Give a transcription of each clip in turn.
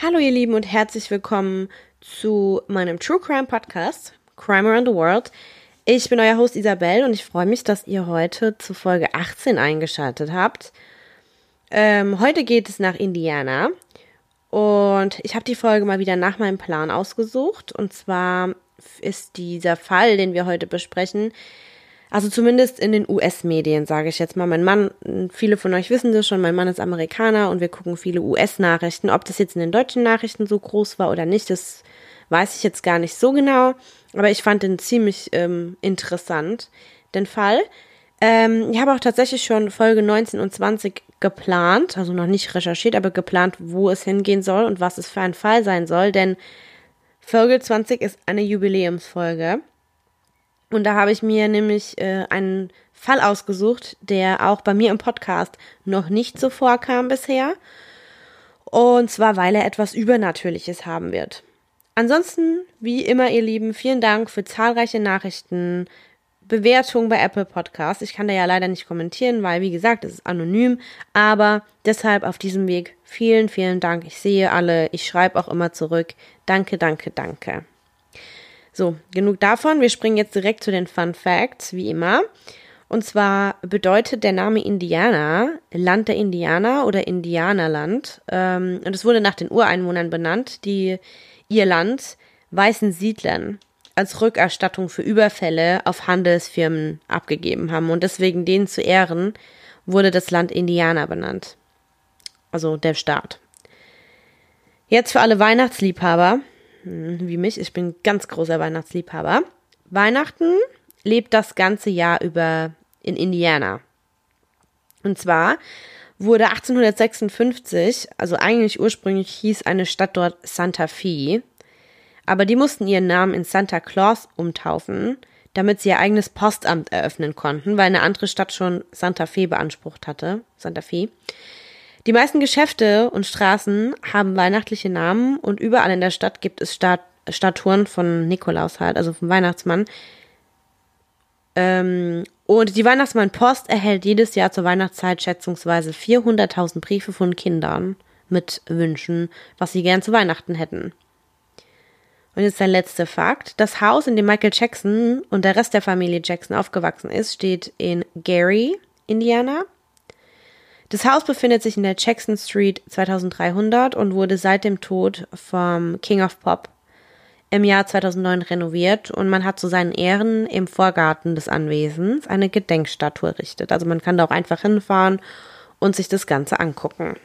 Hallo ihr Lieben und herzlich willkommen zu meinem True Crime Podcast, Crime Around the World. Ich bin euer Host Isabel und ich freue mich, dass ihr heute zu Folge 18 eingeschaltet habt. Ähm, heute geht es nach Indiana und ich habe die Folge mal wieder nach meinem Plan ausgesucht. Und zwar ist dieser Fall, den wir heute besprechen, also zumindest in den US-Medien, sage ich jetzt mal. Mein Mann, viele von euch wissen das schon, mein Mann ist Amerikaner und wir gucken viele US-Nachrichten. Ob das jetzt in den deutschen Nachrichten so groß war oder nicht, das weiß ich jetzt gar nicht so genau. Aber ich fand den ziemlich ähm, interessant, den Fall. Ähm, ich habe auch tatsächlich schon Folge 19 und 20 geplant, also noch nicht recherchiert, aber geplant, wo es hingehen soll und was es für ein Fall sein soll, denn Folge 20 ist eine Jubiläumsfolge. Und da habe ich mir nämlich äh, einen Fall ausgesucht, der auch bei mir im Podcast noch nicht so vorkam bisher. Und zwar, weil er etwas Übernatürliches haben wird. Ansonsten, wie immer, ihr Lieben, vielen Dank für zahlreiche Nachrichten, Bewertungen bei Apple Podcasts. Ich kann da ja leider nicht kommentieren, weil, wie gesagt, es ist anonym. Aber deshalb auf diesem Weg vielen, vielen Dank. Ich sehe alle, ich schreibe auch immer zurück. Danke, danke, danke. So, genug davon. Wir springen jetzt direkt zu den Fun Facts, wie immer. Und zwar bedeutet der Name Indiana Land der Indianer oder Indianerland. Ähm, und es wurde nach den Ureinwohnern benannt, die ihr Land weißen Siedlern als Rückerstattung für Überfälle auf Handelsfirmen abgegeben haben. Und deswegen denen zu Ehren wurde das Land Indiana benannt. Also der Staat. Jetzt für alle Weihnachtsliebhaber. Hm, wie mich, ich bin ganz großer Weihnachtsliebhaber. Weihnachten lebt das ganze Jahr über in Indiana. Und zwar wurde 1856, also eigentlich ursprünglich hieß eine Stadt dort Santa Fe, aber die mussten ihren Namen in Santa Claus umtaufen, damit sie ihr eigenes Postamt eröffnen konnten, weil eine andere Stadt schon Santa Fe beansprucht hatte. Santa Fe. Die meisten Geschäfte und Straßen haben weihnachtliche Namen und überall in der Stadt gibt es Stat Statuen von Nikolaus halt, also vom Weihnachtsmann. Ähm, und die Weihnachtsmann-Post erhält jedes Jahr zur Weihnachtszeit schätzungsweise 400.000 Briefe von Kindern mit Wünschen, was sie gern zu Weihnachten hätten. Und jetzt der letzte Fakt. Das Haus, in dem Michael Jackson und der Rest der Familie Jackson aufgewachsen ist, steht in Gary, Indiana. Das Haus befindet sich in der Jackson Street 2300 und wurde seit dem Tod vom King of Pop im Jahr 2009 renoviert und man hat zu seinen Ehren im Vorgarten des Anwesens eine Gedenkstatue errichtet. Also man kann da auch einfach hinfahren und sich das Ganze angucken.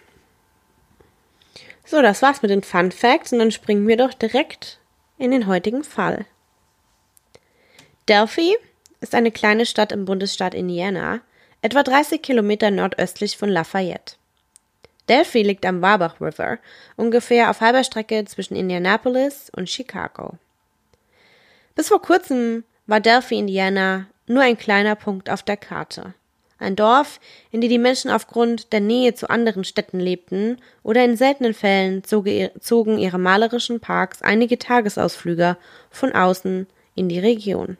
So, das war's mit den Fun Facts und dann springen wir doch direkt in den heutigen Fall. Delphi ist eine kleine Stadt im Bundesstaat Indiana, etwa 30 Kilometer nordöstlich von Lafayette. Delphi liegt am Wabach River, ungefähr auf halber Strecke zwischen Indianapolis und Chicago. Bis vor kurzem war Delphi, Indiana, nur ein kleiner Punkt auf der Karte. Ein Dorf, in dem die Menschen aufgrund der Nähe zu anderen Städten lebten oder in seltenen Fällen zogen ihre malerischen Parks einige Tagesausflüger von außen in die Region.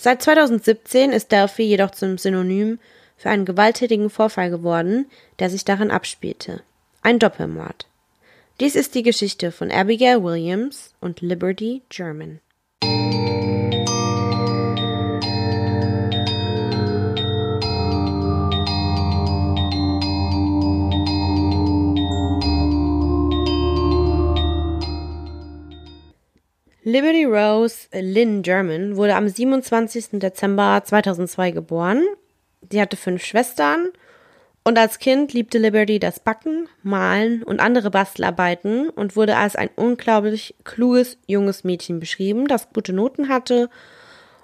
Seit 2017 ist Delphi jedoch zum Synonym für einen gewalttätigen Vorfall geworden, der sich darin abspielte. Ein Doppelmord. Dies ist die Geschichte von Abigail Williams und Liberty German. Liberty Rose Lynn German wurde am 27. Dezember 2002 geboren. Sie hatte fünf Schwestern und als Kind liebte Liberty das Backen, Malen und andere Bastelarbeiten und wurde als ein unglaublich kluges junges Mädchen beschrieben, das gute Noten hatte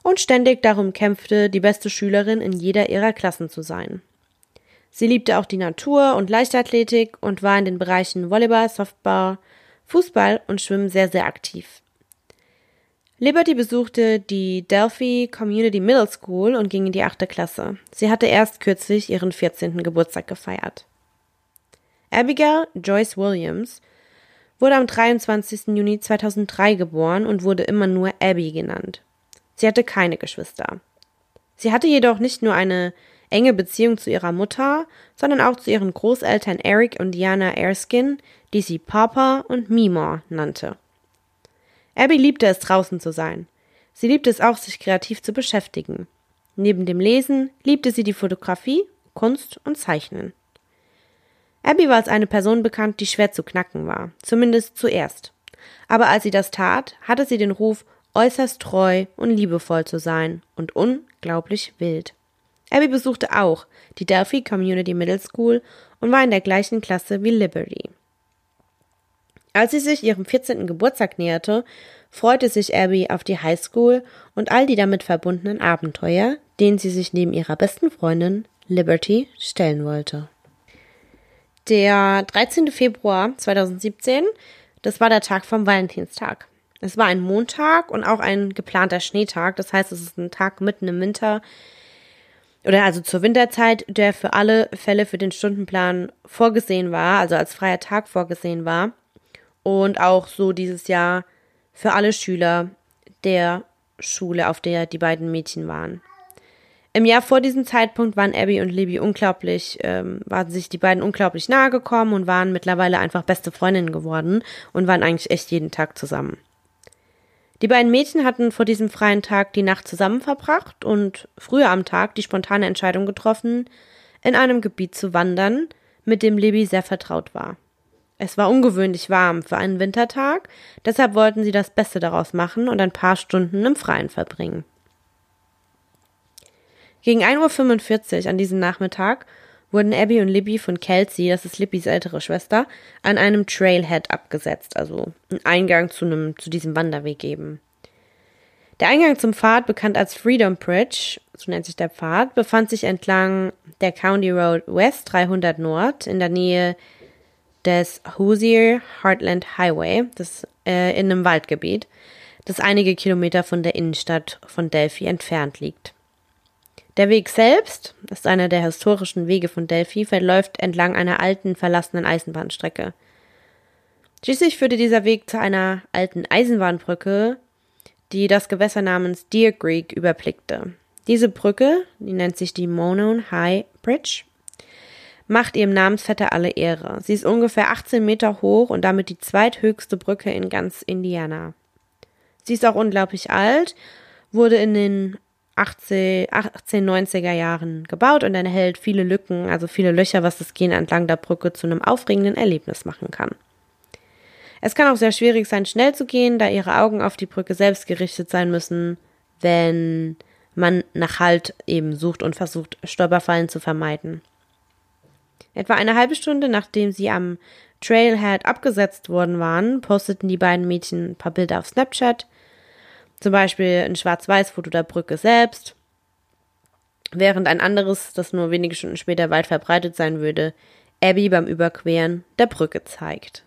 und ständig darum kämpfte, die beste Schülerin in jeder ihrer Klassen zu sein. Sie liebte auch die Natur und Leichtathletik und war in den Bereichen Volleyball, Softball, Fußball und Schwimmen sehr, sehr aktiv. Liberty besuchte die Delphi Community Middle School und ging in die achte Klasse. Sie hatte erst kürzlich ihren 14. Geburtstag gefeiert. Abigail Joyce Williams wurde am 23. Juni 2003 geboren und wurde immer nur Abby genannt. Sie hatte keine Geschwister. Sie hatte jedoch nicht nur eine enge Beziehung zu ihrer Mutter, sondern auch zu ihren Großeltern Eric und Diana Erskine, die sie Papa und Mima nannte. Abby liebte es, draußen zu sein. Sie liebte es auch, sich kreativ zu beschäftigen. Neben dem Lesen liebte sie die Fotografie, Kunst und Zeichnen. Abby war als eine Person bekannt, die schwer zu knacken war, zumindest zuerst. Aber als sie das tat, hatte sie den Ruf, äußerst treu und liebevoll zu sein und unglaublich wild. Abby besuchte auch die Delphi Community Middle School und war in der gleichen Klasse wie Liberty. Als sie sich ihrem 14. Geburtstag näherte, freute sich Abby auf die High School und all die damit verbundenen Abenteuer, denen sie sich neben ihrer besten Freundin Liberty stellen wollte. Der 13. Februar 2017, das war der Tag vom Valentinstag. Es war ein Montag und auch ein geplanter Schneetag. Das heißt, es ist ein Tag mitten im Winter oder also zur Winterzeit, der für alle Fälle für den Stundenplan vorgesehen war, also als freier Tag vorgesehen war. Und auch so dieses Jahr für alle Schüler der Schule, auf der die beiden Mädchen waren. Im Jahr vor diesem Zeitpunkt waren Abby und Libby unglaublich, ähm, waren sich die beiden unglaublich nahe gekommen und waren mittlerweile einfach beste Freundinnen geworden und waren eigentlich echt jeden Tag zusammen. Die beiden Mädchen hatten vor diesem freien Tag die Nacht zusammen verbracht und früher am Tag die spontane Entscheidung getroffen, in einem Gebiet zu wandern, mit dem Libby sehr vertraut war. Es war ungewöhnlich warm für einen Wintertag, deshalb wollten sie das Beste daraus machen und ein paar Stunden im Freien verbringen. Gegen 1.45 Uhr an diesem Nachmittag wurden Abby und Libby von Kelsey, das ist Libbys ältere Schwester, an einem Trailhead abgesetzt, also einen Eingang zu, einem, zu diesem Wanderweg geben. Der Eingang zum Pfad, bekannt als Freedom Bridge, so nennt sich der Pfad, befand sich entlang der County Road West 300 Nord in der Nähe des Hoosier Heartland Highway, das äh, in einem Waldgebiet, das einige Kilometer von der Innenstadt von Delphi entfernt liegt. Der Weg selbst, ist einer der historischen Wege von Delphi, verläuft entlang einer alten, verlassenen Eisenbahnstrecke. Schließlich führte dieser Weg zu einer alten Eisenbahnbrücke, die das Gewässer namens Deer Creek überblickte. Diese Brücke, die nennt sich die Monon High Bridge, macht ihrem Namensvetter alle Ehre. Sie ist ungefähr 18 Meter hoch und damit die zweithöchste Brücke in ganz Indiana. Sie ist auch unglaublich alt, wurde in den 18, 1890er Jahren gebaut und enthält viele Lücken, also viele Löcher, was das Gehen entlang der Brücke zu einem aufregenden Erlebnis machen kann. Es kann auch sehr schwierig sein, schnell zu gehen, da ihre Augen auf die Brücke selbst gerichtet sein müssen, wenn man nach Halt eben sucht und versucht, Stolperfallen zu vermeiden. Etwa eine halbe Stunde nachdem sie am Trailhead abgesetzt worden waren, posteten die beiden Mädchen ein paar Bilder auf Snapchat, zum Beispiel ein Schwarz-Weiß-Foto der Brücke selbst, während ein anderes, das nur wenige Stunden später weit verbreitet sein würde, Abby beim Überqueren der Brücke zeigt.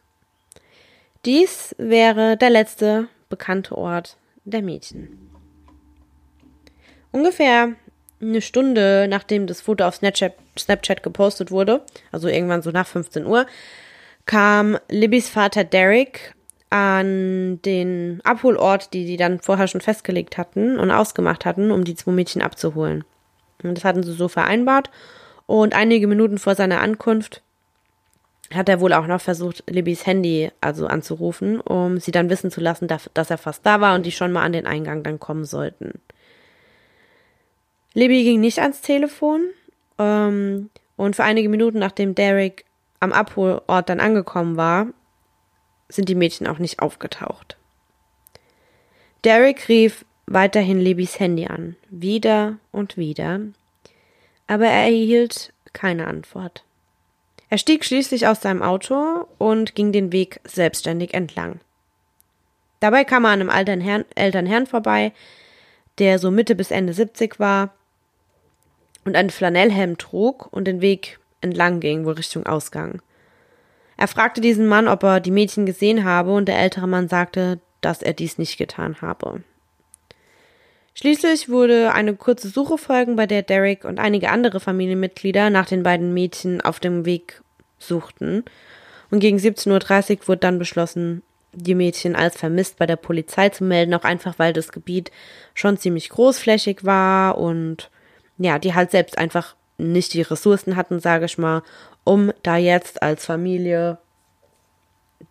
Dies wäre der letzte bekannte Ort der Mädchen. Ungefähr eine Stunde nachdem das Foto auf Snapchat, Snapchat gepostet wurde, also irgendwann so nach 15 Uhr, kam Libbys Vater Derek an den Abholort, die sie dann vorher schon festgelegt hatten und ausgemacht hatten, um die zwei Mädchen abzuholen. Und das hatten sie so vereinbart. Und einige Minuten vor seiner Ankunft hat er wohl auch noch versucht, Libbys Handy also anzurufen, um sie dann wissen zu lassen, dass er fast da war und die schon mal an den Eingang dann kommen sollten. Libby ging nicht ans Telefon ähm, und für einige Minuten, nachdem Derek am Abholort dann angekommen war, sind die Mädchen auch nicht aufgetaucht. Derek rief weiterhin Libby's Handy an, wieder und wieder, aber er erhielt keine Antwort. Er stieg schließlich aus seinem Auto und ging den Weg selbstständig entlang. Dabei kam er an einem alten Herrn, älteren Herrn vorbei, der so Mitte bis Ende 70 war und einen Flanellhelm trug und den Weg entlang ging, wohl Richtung Ausgang. Er fragte diesen Mann, ob er die Mädchen gesehen habe, und der ältere Mann sagte, dass er dies nicht getan habe. Schließlich wurde eine kurze Suche folgen, bei der Derek und einige andere Familienmitglieder nach den beiden Mädchen auf dem Weg suchten. Und gegen 17.30 Uhr wurde dann beschlossen, die Mädchen als vermisst bei der Polizei zu melden, auch einfach weil das Gebiet schon ziemlich großflächig war und ja, die halt selbst einfach nicht die Ressourcen hatten, sage ich mal, um da jetzt als Familie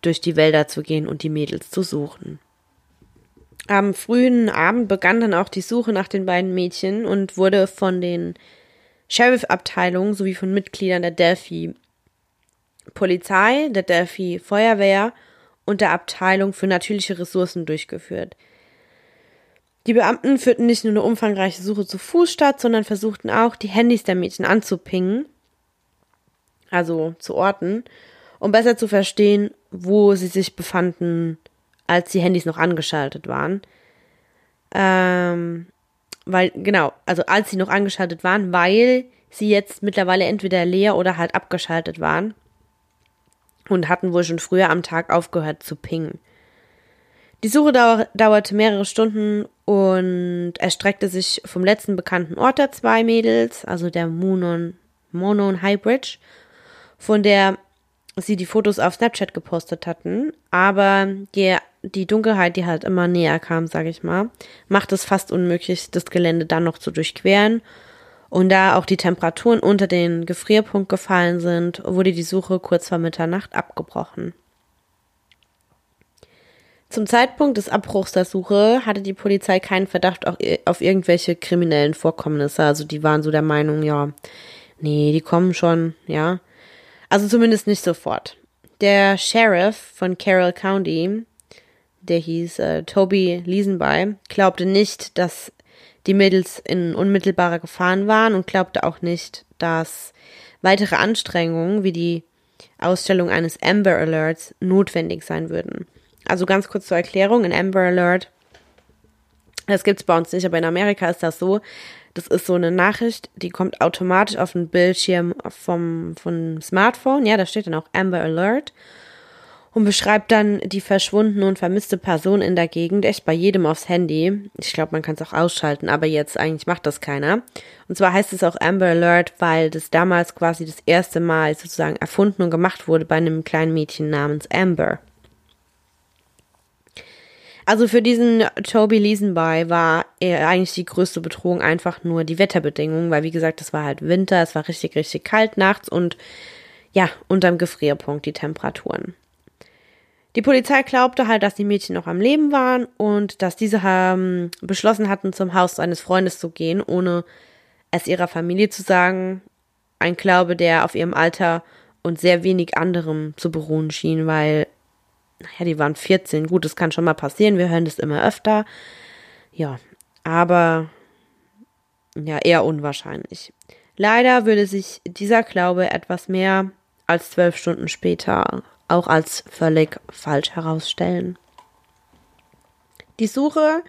durch die Wälder zu gehen und die Mädels zu suchen. Am frühen Abend begann dann auch die Suche nach den beiden Mädchen und wurde von den Sheriff-Abteilungen sowie von Mitgliedern der Delphi Polizei, der Delphi Feuerwehr und der Abteilung für natürliche Ressourcen durchgeführt. Die Beamten führten nicht nur eine umfangreiche Suche zu Fuß statt, sondern versuchten auch, die Handys der Mädchen anzupingen, also zu orten, um besser zu verstehen, wo sie sich befanden, als die Handys noch angeschaltet waren. Ähm, weil, genau, also als sie noch angeschaltet waren, weil sie jetzt mittlerweile entweder leer oder halt abgeschaltet waren und hatten wohl schon früher am Tag aufgehört zu pingen. Die Suche dauer, dauerte mehrere Stunden und erstreckte sich vom letzten bekannten Ort der zwei Mädels, also der Monon, Monon High Bridge, von der sie die Fotos auf Snapchat gepostet hatten. Aber die, die Dunkelheit, die halt immer näher kam, sage ich mal, macht es fast unmöglich, das Gelände dann noch zu durchqueren. Und da auch die Temperaturen unter den Gefrierpunkt gefallen sind, wurde die Suche kurz vor Mitternacht abgebrochen. Zum Zeitpunkt des Abbruchs der Suche hatte die Polizei keinen Verdacht auf irgendwelche kriminellen Vorkommnisse. Also die waren so der Meinung, ja, nee, die kommen schon, ja. Also zumindest nicht sofort. Der Sheriff von Carroll County, der hieß äh, Toby Liesenby, glaubte nicht, dass die Mädels in unmittelbarer Gefahr waren und glaubte auch nicht, dass weitere Anstrengungen wie die Ausstellung eines Amber Alerts notwendig sein würden. Also ganz kurz zur Erklärung, ein Amber Alert, das gibt es bei uns nicht, aber in Amerika ist das so, das ist so eine Nachricht, die kommt automatisch auf den Bildschirm vom, vom Smartphone, ja, da steht dann auch Amber Alert und beschreibt dann die verschwundene und vermisste Person in der Gegend, echt bei jedem aufs Handy. Ich glaube, man kann es auch ausschalten, aber jetzt eigentlich macht das keiner. Und zwar heißt es auch Amber Alert, weil das damals quasi das erste Mal sozusagen erfunden und gemacht wurde bei einem kleinen Mädchen namens Amber. Also für diesen Toby Leesenby war eigentlich die größte Bedrohung einfach nur die Wetterbedingungen, weil wie gesagt, es war halt Winter, es war richtig, richtig kalt nachts und ja, unterm Gefrierpunkt die Temperaturen. Die Polizei glaubte halt, dass die Mädchen noch am Leben waren und dass diese ähm, beschlossen hatten, zum Haus eines Freundes zu gehen, ohne es ihrer Familie zu sagen. Ein Glaube, der auf ihrem Alter und sehr wenig anderem zu beruhen schien, weil naja, die waren 14. Gut, das kann schon mal passieren. Wir hören das immer öfter. Ja, aber ja, eher unwahrscheinlich. Leider würde sich dieser Glaube etwas mehr als zwölf Stunden später auch als völlig falsch herausstellen. Die Suche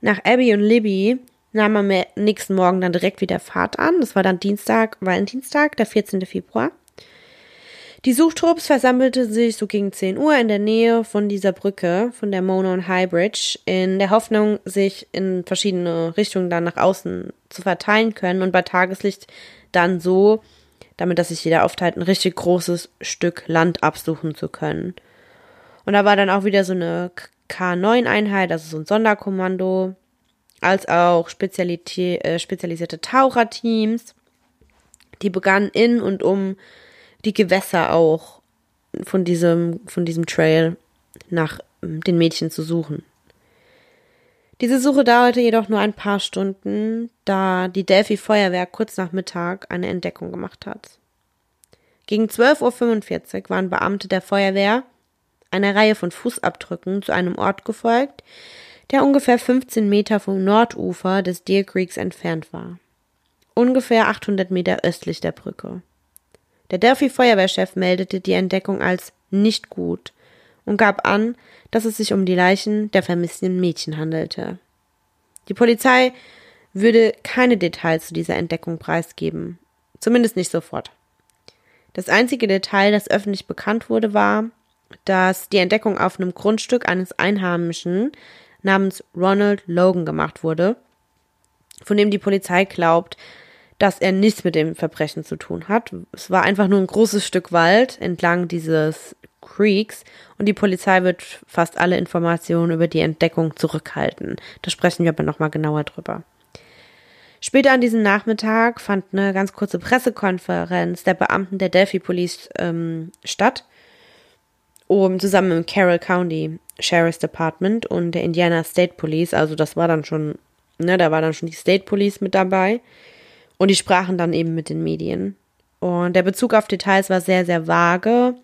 nach Abby und Libby nahm am nächsten Morgen dann direkt wieder Fahrt an. Das war dann Dienstag, Valentinstag, der 14. Februar. Die Suchtrupps versammelte sich so gegen 10 Uhr in der Nähe von dieser Brücke, von der Monon High Bridge, in der Hoffnung, sich in verschiedene Richtungen dann nach außen zu verteilen können und bei Tageslicht dann so, damit dass sich jeder aufteilt, ein richtig großes Stück Land absuchen zu können. Und da war dann auch wieder so eine K9-Einheit, also so ein Sonderkommando, als auch äh, spezialisierte Taucherteams. Die begannen in und um die Gewässer auch von diesem, von diesem Trail nach ähm, den Mädchen zu suchen. Diese Suche dauerte jedoch nur ein paar Stunden, da die Delphi Feuerwehr kurz nach Mittag eine Entdeckung gemacht hat. Gegen 12.45 Uhr waren Beamte der Feuerwehr einer Reihe von Fußabdrücken zu einem Ort gefolgt, der ungefähr 15 Meter vom Nordufer des Deer Creeks entfernt war. Ungefähr 800 Meter östlich der Brücke. Der Delphi Feuerwehrchef meldete die Entdeckung als nicht gut und gab an, dass es sich um die Leichen der vermissten Mädchen handelte. Die Polizei würde keine Details zu dieser Entdeckung preisgeben, zumindest nicht sofort. Das einzige Detail, das öffentlich bekannt wurde, war, dass die Entdeckung auf einem Grundstück eines Einheimischen namens Ronald Logan gemacht wurde, von dem die Polizei glaubt, dass er nichts mit dem Verbrechen zu tun hat. Es war einfach nur ein großes Stück Wald entlang dieses Creeks und die Polizei wird fast alle Informationen über die Entdeckung zurückhalten. Da sprechen wir aber nochmal genauer drüber. Später an diesem Nachmittag fand eine ganz kurze Pressekonferenz der Beamten der Delphi Police ähm, statt, um zusammen im Carroll County Sheriff's Department und der Indiana State Police, also das war dann schon, ne, da war dann schon die State Police mit dabei und die sprachen dann eben mit den Medien. Und der Bezug auf Details war sehr, sehr vage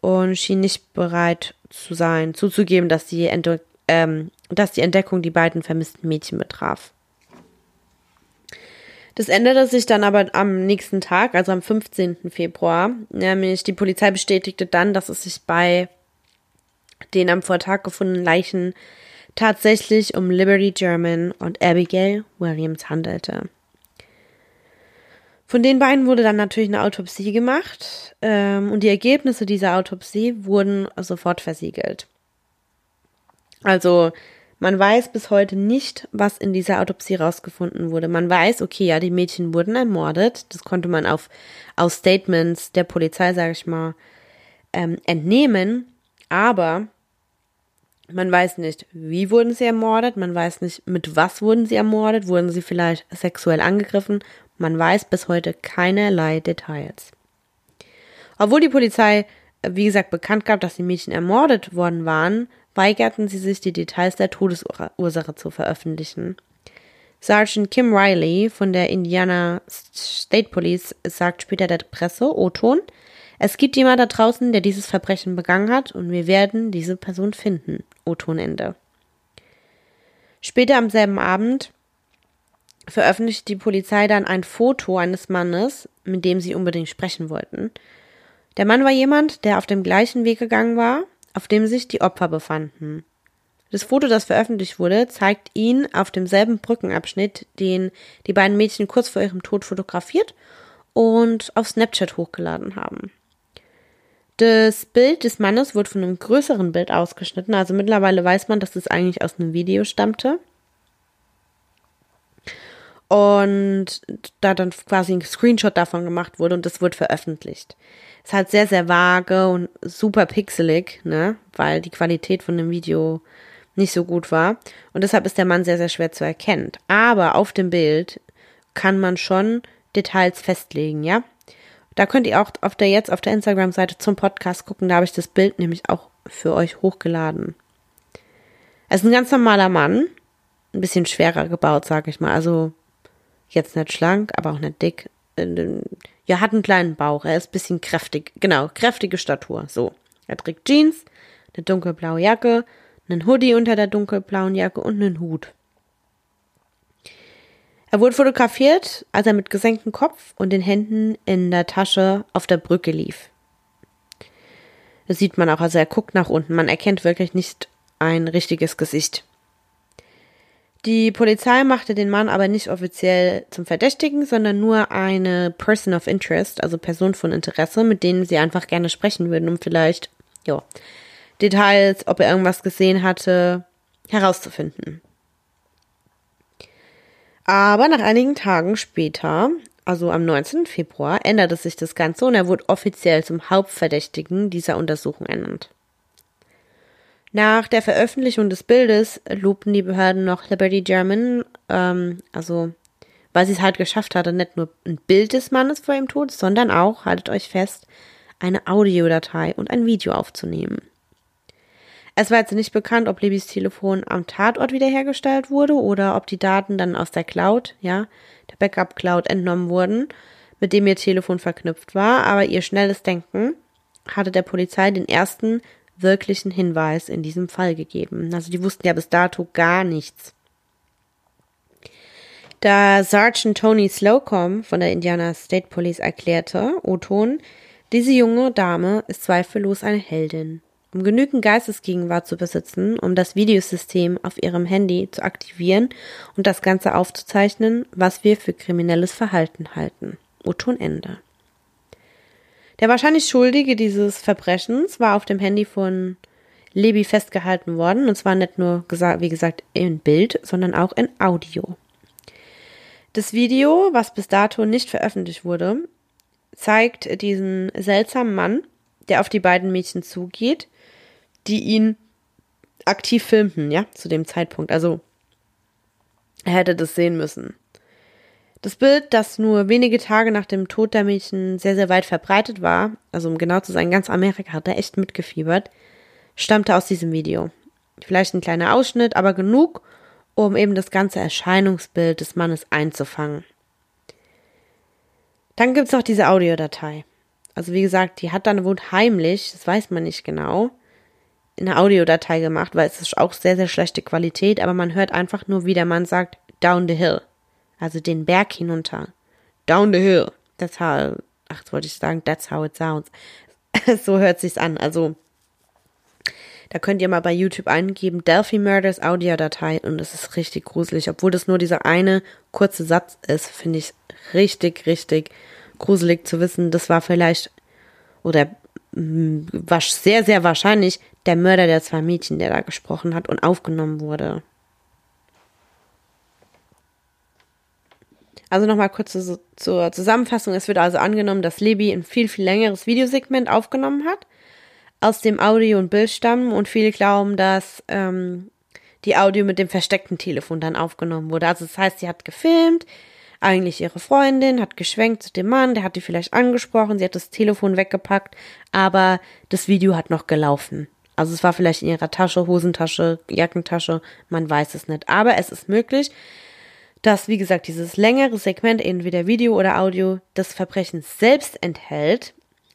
und schien nicht bereit zu sein, zuzugeben, dass die, Ent ähm, dass die Entdeckung die beiden vermissten Mädchen betraf. Das änderte sich dann aber am nächsten Tag, also am 15. Februar. Nämlich die Polizei bestätigte dann, dass es sich bei den am Vortag gefundenen Leichen tatsächlich um Liberty German und Abigail Williams handelte. Von den beiden wurde dann natürlich eine Autopsie gemacht ähm, und die Ergebnisse dieser Autopsie wurden sofort versiegelt. Also man weiß bis heute nicht, was in dieser Autopsie rausgefunden wurde. Man weiß, okay, ja, die Mädchen wurden ermordet. Das konnte man auf, aus Statements der Polizei, sage ich mal, ähm, entnehmen. Aber man weiß nicht, wie wurden sie ermordet. Man weiß nicht, mit was wurden sie ermordet. Wurden sie vielleicht sexuell angegriffen. Man weiß bis heute keinerlei Details. Obwohl die Polizei, wie gesagt, bekannt gab, dass die Mädchen ermordet worden waren, weigerten sie sich, die Details der Todesursache zu veröffentlichen. Sergeant Kim Riley von der Indiana State Police sagt später der Presse, O-Ton, es gibt jemand da draußen, der dieses Verbrechen begangen hat und wir werden diese Person finden. O-Ton Ende. Später am selben Abend veröffentlichte die Polizei dann ein Foto eines Mannes, mit dem sie unbedingt sprechen wollten. Der Mann war jemand, der auf dem gleichen Weg gegangen war, auf dem sich die Opfer befanden. Das Foto, das veröffentlicht wurde, zeigt ihn auf demselben Brückenabschnitt, den die beiden Mädchen kurz vor ihrem Tod fotografiert und auf Snapchat hochgeladen haben. Das Bild des Mannes wurde von einem größeren Bild ausgeschnitten, also mittlerweile weiß man, dass es eigentlich aus einem Video stammte. Und da dann quasi ein Screenshot davon gemacht wurde und das wurde veröffentlicht. Ist halt sehr, sehr vage und super pixelig, ne? Weil die Qualität von dem Video nicht so gut war. Und deshalb ist der Mann sehr, sehr schwer zu erkennen. Aber auf dem Bild kann man schon Details festlegen, ja? Da könnt ihr auch auf der jetzt auf der Instagram-Seite zum Podcast gucken. Da habe ich das Bild nämlich auch für euch hochgeladen. Er ist ein ganz normaler Mann. Ein bisschen schwerer gebaut, sag ich mal. Also jetzt nicht schlank, aber auch nicht dick. Äh, ja, hat einen kleinen Bauch. Er ist ein bisschen kräftig. Genau, kräftige Statur. So. Er trägt Jeans, eine dunkelblaue Jacke, einen Hoodie unter der dunkelblauen Jacke und einen Hut. Er wurde fotografiert, als er mit gesenktem Kopf und den Händen in der Tasche auf der Brücke lief. Das sieht man auch, also er guckt nach unten. Man erkennt wirklich nicht ein richtiges Gesicht. Die Polizei machte den Mann aber nicht offiziell zum Verdächtigen, sondern nur eine Person of Interest, also Person von Interesse, mit denen sie einfach gerne sprechen würden, um vielleicht, ja, Details, ob er irgendwas gesehen hatte, herauszufinden. Aber nach einigen Tagen später, also am 19. Februar, änderte sich das Ganze und er wurde offiziell zum Hauptverdächtigen dieser Untersuchung ernannt. Nach der Veröffentlichung des Bildes lobten die Behörden noch Liberty German, ähm, also weil sie es halt geschafft hatte, nicht nur ein Bild des Mannes vor ihrem Tod, sondern auch, haltet euch fest, eine Audiodatei und ein Video aufzunehmen. Es war jetzt nicht bekannt, ob Libby's Telefon am Tatort wiederhergestellt wurde oder ob die Daten dann aus der Cloud, ja, der Backup-Cloud entnommen wurden, mit dem ihr Telefon verknüpft war, aber ihr schnelles Denken hatte der Polizei den ersten wirklichen Hinweis in diesem Fall gegeben. Also die wussten ja bis dato gar nichts. Da Sergeant Tony Slocum von der Indiana State Police erklärte, O-Ton, diese junge Dame ist zweifellos eine Heldin. Um genügend Geistesgegenwart zu besitzen, um das Videosystem auf ihrem Handy zu aktivieren und das Ganze aufzuzeichnen, was wir für kriminelles Verhalten halten. O-Ton Ende. Der wahrscheinlich Schuldige dieses Verbrechens war auf dem Handy von Libby festgehalten worden. Und zwar nicht nur, wie gesagt, in Bild, sondern auch in Audio. Das Video, was bis dato nicht veröffentlicht wurde, zeigt diesen seltsamen Mann, der auf die beiden Mädchen zugeht, die ihn aktiv filmten, ja, zu dem Zeitpunkt. Also, er hätte das sehen müssen. Das Bild, das nur wenige Tage nach dem Tod der Mädchen sehr, sehr weit verbreitet war, also um genau zu sein, ganz Amerika hat da echt mitgefiebert, stammte aus diesem Video. Vielleicht ein kleiner Ausschnitt, aber genug, um eben das ganze Erscheinungsbild des Mannes einzufangen. Dann gibt es noch diese Audiodatei. Also wie gesagt, die hat dann wohl heimlich, das weiß man nicht genau, in eine Audiodatei gemacht, weil es ist auch sehr, sehr schlechte Qualität, aber man hört einfach nur, wie der Mann sagt, down the hill. Also den Berg hinunter. Down the hill. That's how, ach, das wollte ich sagen, that's how it sounds. so hört sich's an. Also, da könnt ihr mal bei YouTube eingeben, Delphi Murders Audiodatei und es ist richtig gruselig. Obwohl das nur dieser eine kurze Satz ist, finde ich richtig, richtig gruselig zu wissen, das war vielleicht oder mm, war sehr, sehr wahrscheinlich der Mörder der zwei Mädchen, der da gesprochen hat und aufgenommen wurde. Also nochmal kurz zu, zur Zusammenfassung. Es wird also angenommen, dass Libby ein viel, viel längeres Videosegment aufgenommen hat, aus dem Audio und Bild stammen und viele glauben, dass ähm, die Audio mit dem versteckten Telefon dann aufgenommen wurde. Also das heißt, sie hat gefilmt, eigentlich ihre Freundin, hat geschwenkt zu dem Mann, der hat die vielleicht angesprochen, sie hat das Telefon weggepackt, aber das Video hat noch gelaufen. Also es war vielleicht in ihrer Tasche, Hosentasche, Jackentasche, man weiß es nicht. Aber es ist möglich, dass, wie gesagt, dieses längere Segment, entweder Video oder Audio, des Verbrechens selbst enthält,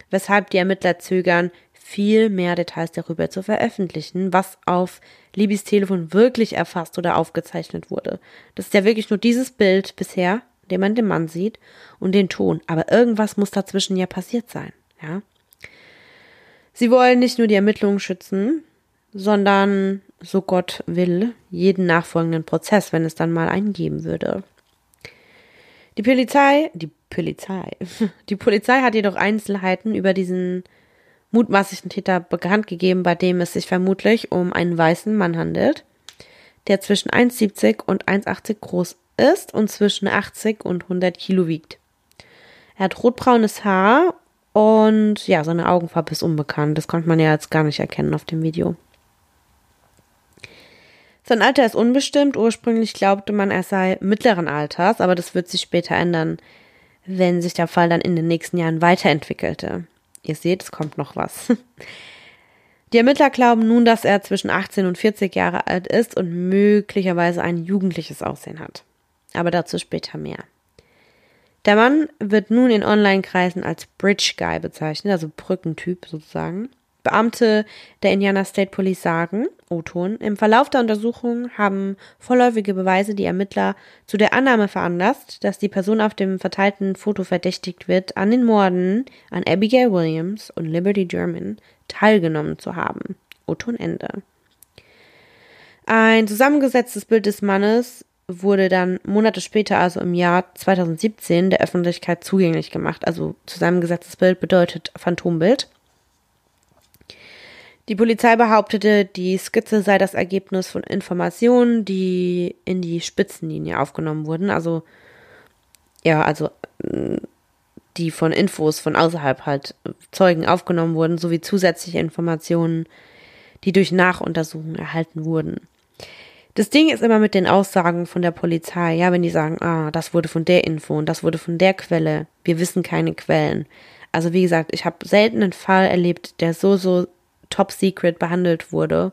weshalb die Ermittler zögern, viel mehr Details darüber zu veröffentlichen, was auf Libys Telefon wirklich erfasst oder aufgezeichnet wurde. Das ist ja wirklich nur dieses Bild bisher, den man den Mann sieht und den Ton. Aber irgendwas muss dazwischen ja passiert sein, ja. Sie wollen nicht nur die Ermittlungen schützen, sondern, so Gott will, jeden nachfolgenden Prozess, wenn es dann mal eingeben würde. Die Polizei, die Polizei, die Polizei hat jedoch Einzelheiten über diesen mutmaßlichen Täter bekannt gegeben, bei dem es sich vermutlich um einen weißen Mann handelt, der zwischen 1,70 und 1,80 groß ist und zwischen 80 und 100 Kilo wiegt. Er hat rotbraunes Haar und ja, seine Augenfarbe ist unbekannt. Das konnte man ja jetzt gar nicht erkennen auf dem Video. Sein Alter ist unbestimmt. Ursprünglich glaubte man, er sei mittleren Alters, aber das wird sich später ändern, wenn sich der Fall dann in den nächsten Jahren weiterentwickelte. Ihr seht, es kommt noch was. Die Ermittler glauben nun, dass er zwischen 18 und 40 Jahre alt ist und möglicherweise ein jugendliches Aussehen hat aber dazu später mehr. Der Mann wird nun in Online-Kreisen als Bridge Guy bezeichnet, also Brückentyp sozusagen. Beamte der Indiana State Police sagen, O-Ton, im Verlauf der Untersuchung haben vorläufige Beweise die Ermittler zu der Annahme veranlasst, dass die Person auf dem verteilten Foto verdächtigt wird, an den Morden an Abigail Williams und Liberty German teilgenommen zu haben. O-Ton Ende. Ein zusammengesetztes Bild des Mannes wurde dann Monate später, also im Jahr 2017, der Öffentlichkeit zugänglich gemacht. Also zusammengesetztes Bild bedeutet Phantombild. Die Polizei behauptete, die Skizze sei das Ergebnis von Informationen, die in die Spitzenlinie aufgenommen wurden. Also, ja, also, mm, die von Infos von außerhalb halt Zeugen aufgenommen wurden, sowie zusätzliche Informationen, die durch Nachuntersuchungen erhalten wurden. Das Ding ist immer mit den Aussagen von der Polizei, ja, wenn die sagen, ah, das wurde von der Info und das wurde von der Quelle, wir wissen keine Quellen. Also wie gesagt, ich habe selten einen Fall erlebt, der so, so top secret behandelt wurde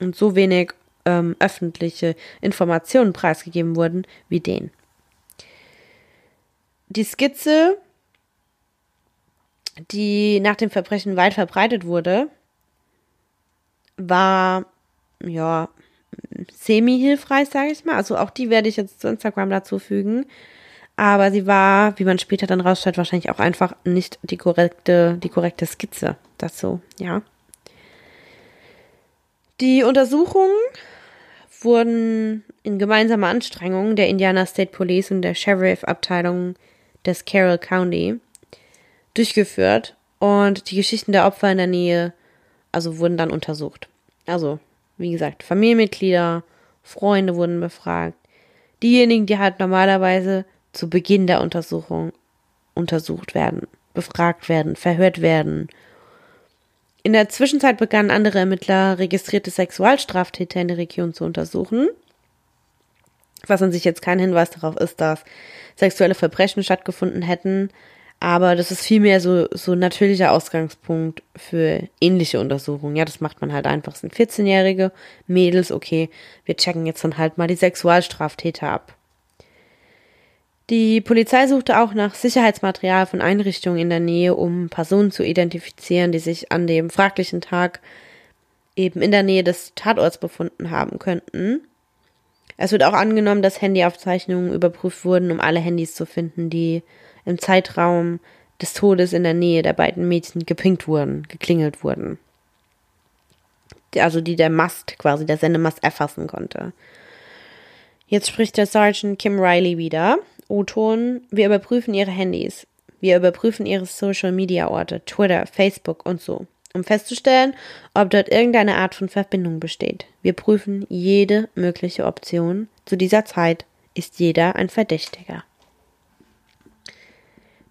und so wenig ähm, öffentliche Informationen preisgegeben wurden wie den. Die Skizze, die nach dem Verbrechen weit verbreitet wurde, war ja semi-hilfreich, sage ich mal. Also auch die werde ich jetzt zu Instagram dazu fügen. Aber sie war, wie man später dann rausstellt, wahrscheinlich auch einfach nicht die korrekte, die korrekte Skizze dazu, ja. Die Untersuchungen wurden in gemeinsamer Anstrengung der Indiana State Police und der Sheriff-Abteilung des Carroll County durchgeführt und die Geschichten der Opfer in der Nähe also wurden dann untersucht. Also wie gesagt, Familienmitglieder, Freunde wurden befragt. Diejenigen, die halt normalerweise zu Beginn der Untersuchung untersucht werden, befragt werden, verhört werden. In der Zwischenzeit begannen andere Ermittler registrierte Sexualstraftäter in der Region zu untersuchen. Was an sich jetzt kein Hinweis darauf ist, dass sexuelle Verbrechen stattgefunden hätten, aber das ist vielmehr so, so natürlicher Ausgangspunkt für ähnliche Untersuchungen. Ja, das macht man halt einfach. Es sind 14-jährige Mädels, okay, wir checken jetzt dann halt mal die Sexualstraftäter ab. Die Polizei suchte auch nach Sicherheitsmaterial von Einrichtungen in der Nähe, um Personen zu identifizieren, die sich an dem fraglichen Tag eben in der Nähe des Tatorts befunden haben könnten. Es wird auch angenommen, dass Handyaufzeichnungen überprüft wurden, um alle Handys zu finden, die im Zeitraum des Todes in der Nähe der beiden Mädchen gepinkt wurden, geklingelt wurden. Also die der Mast, quasi der Sendemast erfassen konnte. Jetzt spricht der Sergeant Kim Riley wieder. O-Ton, wir überprüfen ihre Handys. Wir überprüfen ihre Social Media Orte, Twitter, Facebook und so, um festzustellen, ob dort irgendeine Art von Verbindung besteht. Wir prüfen jede mögliche Option. Zu dieser Zeit ist jeder ein Verdächtiger.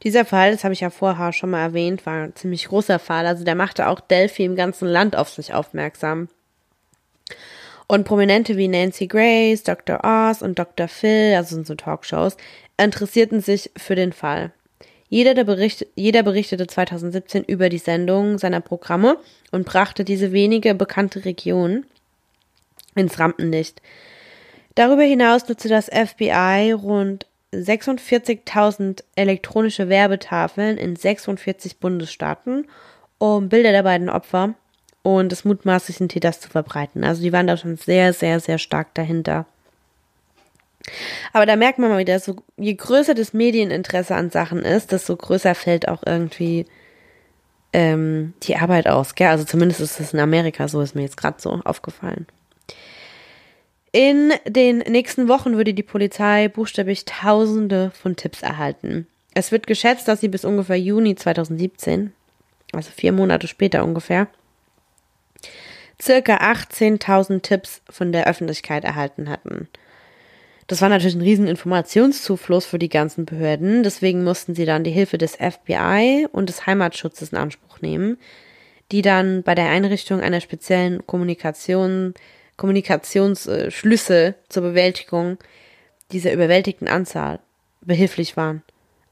Dieser Fall, das habe ich ja vorher schon mal erwähnt, war ein ziemlich großer Fall. Also der machte auch Delphi im ganzen Land auf sich aufmerksam. Und Prominente wie Nancy Grace, Dr. Oz und Dr. Phil, also sind so Talkshows, interessierten sich für den Fall. Jeder, der bericht, jeder berichtete 2017 über die Sendung seiner Programme und brachte diese wenige bekannte Region ins Rampenlicht. Darüber hinaus nutzte das FBI rund 46.000 elektronische Werbetafeln in 46 Bundesstaaten, um Bilder der beiden Opfer und des mutmaßlichen Täters zu verbreiten. Also die waren da schon sehr, sehr, sehr stark dahinter. Aber da merkt man mal wieder, so, je größer das Medieninteresse an Sachen ist, desto größer fällt auch irgendwie ähm, die Arbeit aus. Gell? Also zumindest ist es in Amerika so, ist mir jetzt gerade so aufgefallen. In den nächsten Wochen würde die Polizei buchstäblich Tausende von Tipps erhalten. Es wird geschätzt, dass sie bis ungefähr Juni 2017, also vier Monate später ungefähr, circa 18.000 Tipps von der Öffentlichkeit erhalten hatten. Das war natürlich ein riesen Informationszufluss für die ganzen Behörden, deswegen mussten sie dann die Hilfe des FBI und des Heimatschutzes in Anspruch nehmen, die dann bei der Einrichtung einer speziellen Kommunikation, Kommunikationsschlüssel zur Bewältigung dieser überwältigten Anzahl behilflich waren.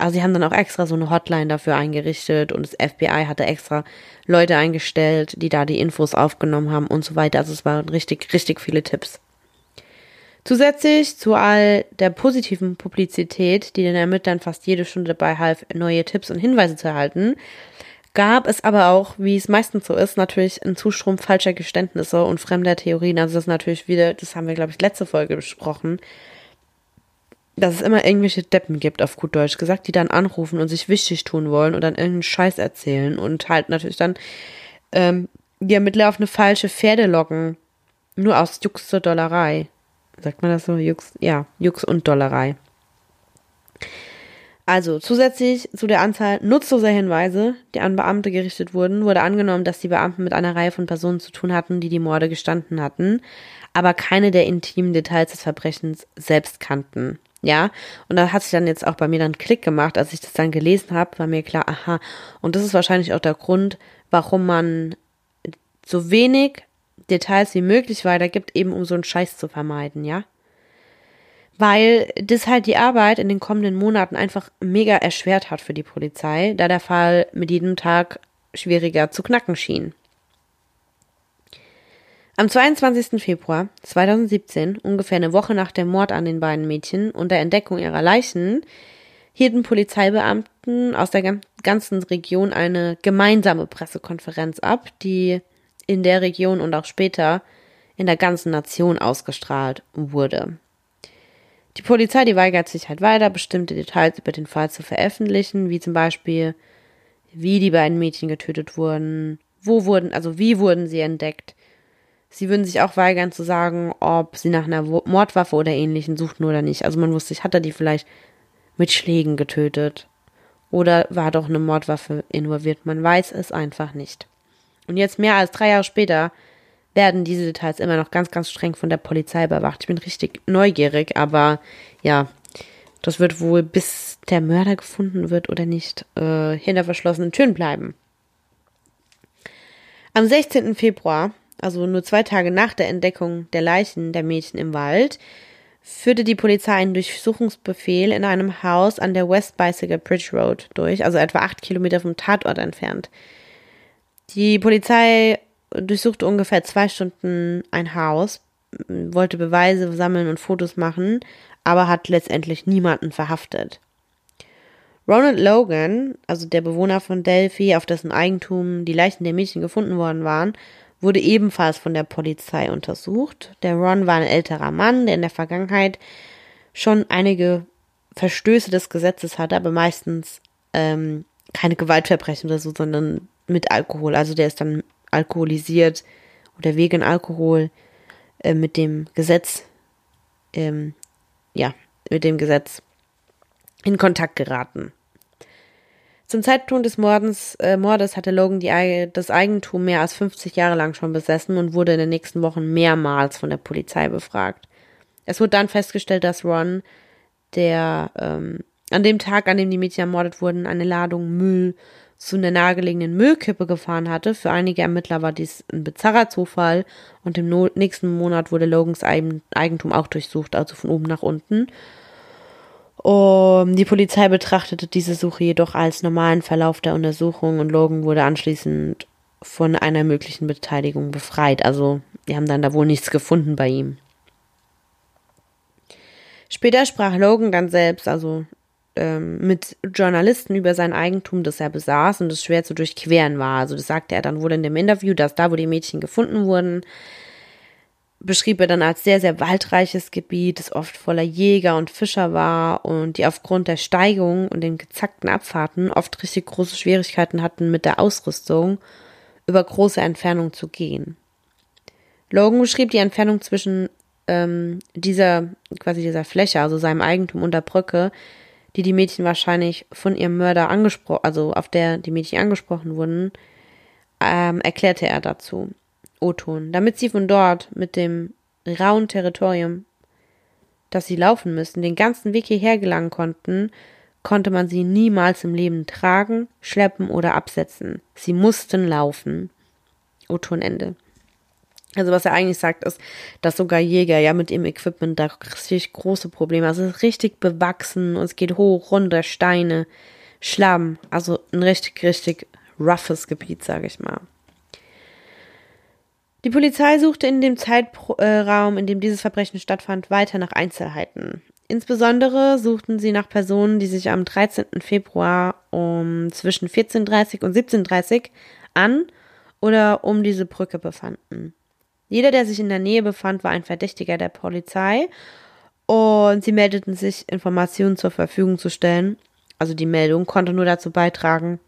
Also sie haben dann auch extra so eine Hotline dafür eingerichtet und das FBI hatte extra Leute eingestellt, die da die Infos aufgenommen haben und so weiter. Also es waren richtig, richtig viele Tipps. Zusätzlich zu all der positiven Publizität, die den Ermittlern fast jede Stunde dabei half, neue Tipps und Hinweise zu erhalten, gab es aber auch, wie es meistens so ist, natürlich einen Zustrom falscher Geständnisse und fremder Theorien. Also das ist natürlich wieder, das haben wir, glaube ich, letzte Folge besprochen, dass es immer irgendwelche Deppen gibt, auf gut Deutsch gesagt, die dann anrufen und sich wichtig tun wollen und dann irgendeinen Scheiß erzählen und halt natürlich dann ähm, die Ermittler auf eine falsche Pferde locken. Nur aus Jux zur Dollerei. Sagt man das so? Jux, ja, Jux und Dollerei. Also zusätzlich zu der Anzahl nutzloser Hinweise, die an Beamte gerichtet wurden, wurde angenommen, dass die Beamten mit einer Reihe von Personen zu tun hatten, die die Morde gestanden hatten, aber keine der intimen Details des Verbrechens selbst kannten. Ja, und da hat sich dann jetzt auch bei mir dann Klick gemacht, als ich das dann gelesen habe, war mir klar, aha, und das ist wahrscheinlich auch der Grund, warum man so wenig Details wie möglich weitergibt, eben um so einen Scheiß zu vermeiden, ja? Weil das halt die Arbeit in den kommenden Monaten einfach mega erschwert hat für die Polizei, da der Fall mit jedem Tag schwieriger zu knacken schien. Am 22. Februar 2017, ungefähr eine Woche nach dem Mord an den beiden Mädchen und der Entdeckung ihrer Leichen, hielten Polizeibeamten aus der ganzen Region eine gemeinsame Pressekonferenz ab, die in der Region und auch später in der ganzen Nation ausgestrahlt wurde. Die Polizei, die weigert sich halt weiter, bestimmte Details über den Fall zu veröffentlichen, wie zum Beispiel, wie die beiden Mädchen getötet wurden, wo wurden, also wie wurden sie entdeckt. Sie würden sich auch weigern zu sagen, ob sie nach einer Mordwaffe oder ähnlichen suchten oder nicht. Also man wusste hat er die vielleicht mit Schlägen getötet? Oder war doch eine Mordwaffe involviert? Man weiß es einfach nicht. Und jetzt mehr als drei Jahre später werden diese Details immer noch ganz, ganz streng von der Polizei überwacht. Ich bin richtig neugierig, aber ja, das wird wohl, bis der Mörder gefunden wird oder nicht, äh, hinter verschlossenen Türen bleiben. Am 16. Februar, also nur zwei Tage nach der Entdeckung der Leichen der Mädchen im Wald, führte die Polizei einen Durchsuchungsbefehl in einem Haus an der West Bicycle Bridge Road durch, also etwa acht Kilometer vom Tatort entfernt. Die Polizei durchsuchte ungefähr zwei Stunden ein Haus, wollte Beweise sammeln und Fotos machen, aber hat letztendlich niemanden verhaftet. Ronald Logan, also der Bewohner von Delphi, auf dessen Eigentum die Leichen der Mädchen gefunden worden waren, wurde ebenfalls von der Polizei untersucht. Der Ron war ein älterer Mann, der in der Vergangenheit schon einige Verstöße des Gesetzes hatte, aber meistens ähm, keine Gewaltverbrechen oder so, sondern mit Alkohol. Also der ist dann alkoholisiert oder wegen Alkohol äh, mit dem Gesetz, ähm, ja, mit dem Gesetz in Kontakt geraten. Zum Zeitpunkt des Mordens, äh, Mordes hatte Logan die, das Eigentum mehr als 50 Jahre lang schon besessen und wurde in den nächsten Wochen mehrmals von der Polizei befragt. Es wurde dann festgestellt, dass Ron, der ähm, an dem Tag, an dem die Mädchen ermordet wurden, eine Ladung Müll zu einer nahegelegenen Müllkippe gefahren hatte. Für einige Ermittler war dies ein bizarrer Zufall und im no nächsten Monat wurde Logans Eigentum auch durchsucht, also von oben nach unten. Um, die Polizei betrachtete diese Suche jedoch als normalen Verlauf der Untersuchung und Logan wurde anschließend von einer möglichen Beteiligung befreit. Also, die haben dann da wohl nichts gefunden bei ihm. Später sprach Logan dann selbst, also ähm, mit Journalisten über sein Eigentum, das er besaß und das schwer zu durchqueren war. Also das sagte er dann wohl in dem Interview, dass da, wo die Mädchen gefunden wurden, beschrieb er dann als sehr, sehr waldreiches Gebiet, das oft voller Jäger und Fischer war und die aufgrund der Steigung und den gezackten Abfahrten oft richtig große Schwierigkeiten hatten, mit der Ausrüstung über große Entfernungen zu gehen. Logan beschrieb die Entfernung zwischen ähm, dieser, quasi dieser Fläche, also seinem Eigentum und der Brücke, die die Mädchen wahrscheinlich von ihrem Mörder angesprochen, also auf der die Mädchen angesprochen wurden, ähm, erklärte er dazu. O-Ton, damit sie von dort mit dem rauen Territorium, das sie laufen müssten, den ganzen Weg hierher gelangen konnten, konnte man sie niemals im Leben tragen, schleppen oder absetzen. Sie mussten laufen. O-Ton Ende. Also was er eigentlich sagt, ist, dass sogar Jäger ja mit ihrem Equipment da richtig große Probleme. Also es ist richtig bewachsen und es geht hoch, runter, Steine, Schlamm. Also ein richtig, richtig roughes Gebiet, sage ich mal. Die Polizei suchte in dem Zeitraum, in dem dieses Verbrechen stattfand, weiter nach Einzelheiten. Insbesondere suchten sie nach Personen, die sich am 13. Februar um zwischen 14.30 und 17.30 an oder um diese Brücke befanden. Jeder, der sich in der Nähe befand, war ein Verdächtiger der Polizei und sie meldeten sich, Informationen zur Verfügung zu stellen. Also die Meldung konnte nur dazu beitragen,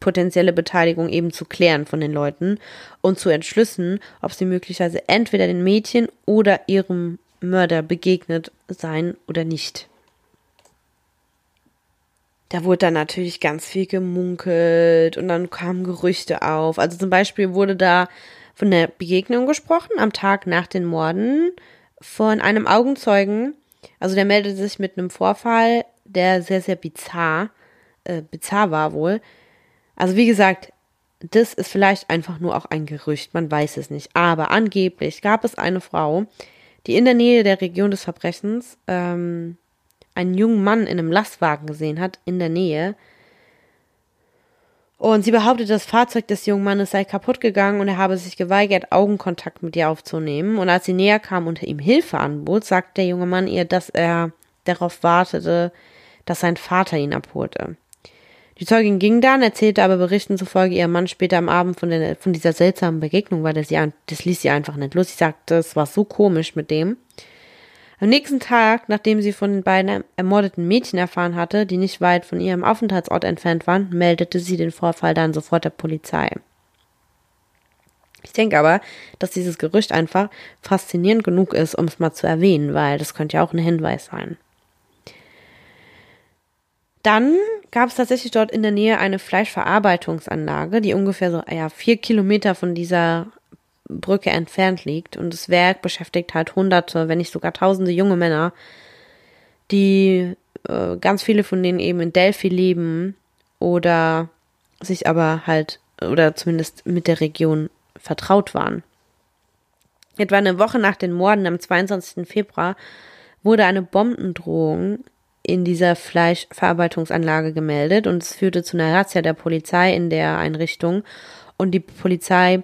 potenzielle Beteiligung eben zu klären von den Leuten und zu entschlüssen, ob sie möglicherweise entweder den Mädchen oder ihrem Mörder begegnet sein oder nicht. Da wurde dann natürlich ganz viel gemunkelt und dann kamen Gerüchte auf. Also zum Beispiel wurde da von der Begegnung gesprochen am Tag nach den Morden von einem Augenzeugen. Also der meldete sich mit einem Vorfall, der sehr, sehr bizarr, äh, bizarr war wohl. Also wie gesagt, das ist vielleicht einfach nur auch ein Gerücht, man weiß es nicht. Aber angeblich gab es eine Frau, die in der Nähe der Region des Verbrechens ähm, einen jungen Mann in einem Lastwagen gesehen hat, in der Nähe. Und sie behauptet, das Fahrzeug des jungen Mannes sei kaputt gegangen und er habe sich geweigert, Augenkontakt mit ihr aufzunehmen. Und als sie näher kam und ihm Hilfe anbot, sagte der junge Mann ihr, dass er darauf wartete, dass sein Vater ihn abholte. Die Zeugin ging dann, erzählte aber Berichten zufolge ihr Mann später am Abend von, der, von dieser seltsamen Begegnung, weil das, ja, das ließ sie einfach nicht los. Sie sagte, es war so komisch mit dem. Am nächsten Tag, nachdem sie von den beiden ermordeten Mädchen erfahren hatte, die nicht weit von ihrem Aufenthaltsort entfernt waren, meldete sie den Vorfall dann sofort der Polizei. Ich denke aber, dass dieses Gerücht einfach faszinierend genug ist, um es mal zu erwähnen, weil das könnte ja auch ein Hinweis sein. Dann gab es tatsächlich dort in der Nähe eine Fleischverarbeitungsanlage, die ungefähr so ja, vier Kilometer von dieser Brücke entfernt liegt. Und das Werk beschäftigt halt hunderte, wenn nicht sogar tausende junge Männer, die äh, ganz viele von denen eben in Delphi leben oder sich aber halt oder zumindest mit der Region vertraut waren. Etwa eine Woche nach den Morden am 22. Februar wurde eine Bombendrohung in dieser Fleischverarbeitungsanlage gemeldet und es führte zu einer Razzia der Polizei in der Einrichtung und die Polizei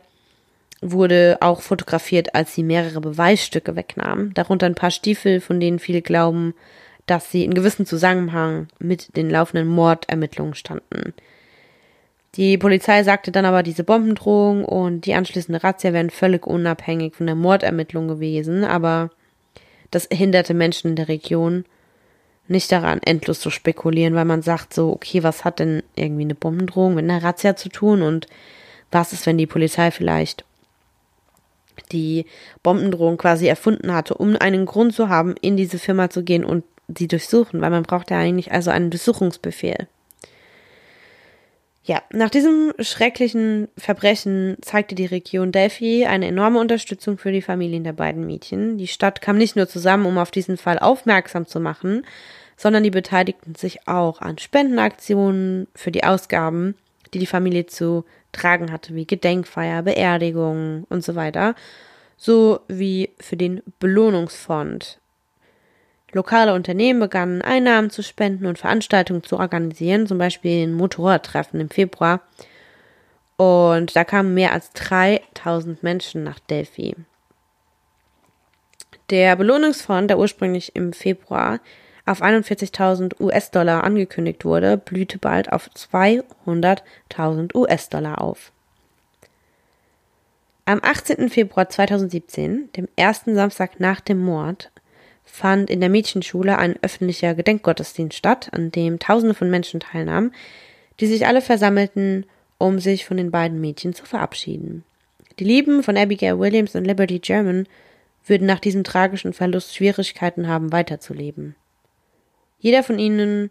wurde auch fotografiert, als sie mehrere Beweisstücke wegnahm, darunter ein paar Stiefel, von denen viele glauben, dass sie in gewissem Zusammenhang mit den laufenden Mordermittlungen standen. Die Polizei sagte dann aber, diese Bombendrohung und die anschließende Razzia wären völlig unabhängig von der Mordermittlung gewesen, aber das hinderte Menschen in der Region nicht daran, endlos zu spekulieren, weil man sagt so, okay, was hat denn irgendwie eine Bombendrohung mit einer Razzia zu tun und was ist, wenn die Polizei vielleicht die Bombendrohung quasi erfunden hatte, um einen Grund zu haben, in diese Firma zu gehen und sie durchsuchen, weil man braucht ja eigentlich also einen Durchsuchungsbefehl. Ja, nach diesem schrecklichen Verbrechen zeigte die Region Delphi eine enorme Unterstützung für die Familien der beiden Mädchen. Die Stadt kam nicht nur zusammen, um auf diesen Fall aufmerksam zu machen, sondern die beteiligten sich auch an Spendenaktionen für die Ausgaben, die die Familie zu tragen hatte, wie Gedenkfeier, Beerdigungen und so weiter, sowie für den Belohnungsfonds, Lokale Unternehmen begannen Einnahmen zu spenden und Veranstaltungen zu organisieren, zum Beispiel ein Motorradtreffen im Februar. Und da kamen mehr als 3000 Menschen nach Delphi. Der Belohnungsfonds, der ursprünglich im Februar auf 41.000 US-Dollar angekündigt wurde, blühte bald auf 200.000 US-Dollar auf. Am 18. Februar 2017, dem ersten Samstag nach dem Mord, fand in der Mädchenschule ein öffentlicher Gedenkgottesdienst statt, an dem Tausende von Menschen teilnahmen, die sich alle versammelten, um sich von den beiden Mädchen zu verabschieden. Die Lieben von Abigail Williams und Liberty German würden nach diesem tragischen Verlust Schwierigkeiten haben, weiterzuleben. Jeder von ihnen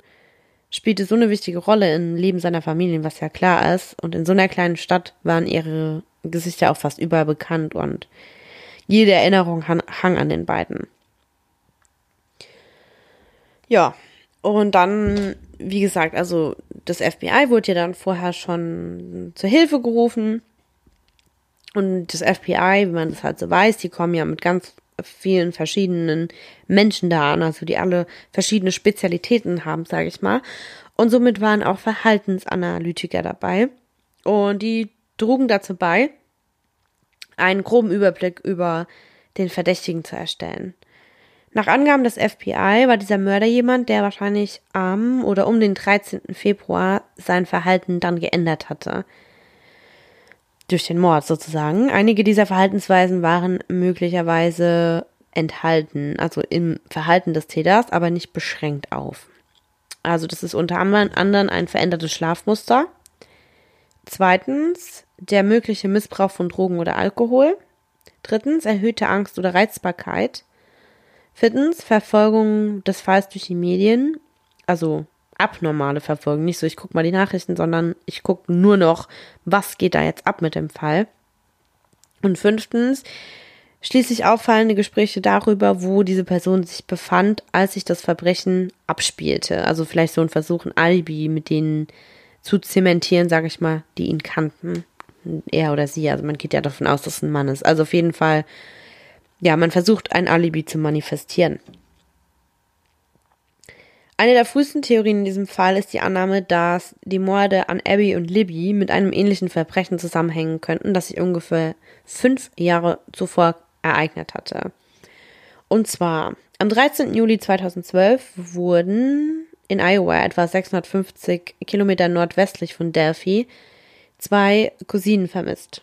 spielte so eine wichtige Rolle im Leben seiner Familien, was ja klar ist, und in so einer kleinen Stadt waren ihre Gesichter auch fast überall bekannt und jede Erinnerung hang an den beiden. Ja, und dann, wie gesagt, also das FBI wurde ja dann vorher schon zur Hilfe gerufen. Und das FBI, wie man das halt so weiß, die kommen ja mit ganz vielen verschiedenen Menschen da an, also die alle verschiedene Spezialitäten haben, sage ich mal. Und somit waren auch Verhaltensanalytiker dabei. Und die trugen dazu bei, einen groben Überblick über den Verdächtigen zu erstellen. Nach Angaben des FBI war dieser Mörder jemand, der wahrscheinlich am oder um den 13. Februar sein Verhalten dann geändert hatte. Durch den Mord sozusagen. Einige dieser Verhaltensweisen waren möglicherweise enthalten, also im Verhalten des Täters, aber nicht beschränkt auf. Also das ist unter anderem ein verändertes Schlafmuster. Zweitens der mögliche Missbrauch von Drogen oder Alkohol. Drittens erhöhte Angst oder Reizbarkeit. Viertens, Verfolgung des Falls durch die Medien. Also abnormale Verfolgung. Nicht so, ich gucke mal die Nachrichten, sondern ich gucke nur noch, was geht da jetzt ab mit dem Fall. Und fünftens, schließlich auffallende Gespräche darüber, wo diese Person sich befand, als sich das Verbrechen abspielte. Also vielleicht so ein Versuch, ein Alibi mit denen zu zementieren, sage ich mal, die ihn kannten. Er oder sie. Also man geht ja davon aus, dass es ein Mann ist. Also auf jeden Fall ja, man versucht ein Alibi zu manifestieren. Eine der frühesten Theorien in diesem Fall ist die Annahme, dass die Morde an Abby und Libby mit einem ähnlichen Verbrechen zusammenhängen könnten, das sich ungefähr fünf Jahre zuvor ereignet hatte. Und zwar am 13. Juli 2012 wurden in Iowa, etwa 650 Kilometer nordwestlich von Delphi, zwei Cousinen vermisst.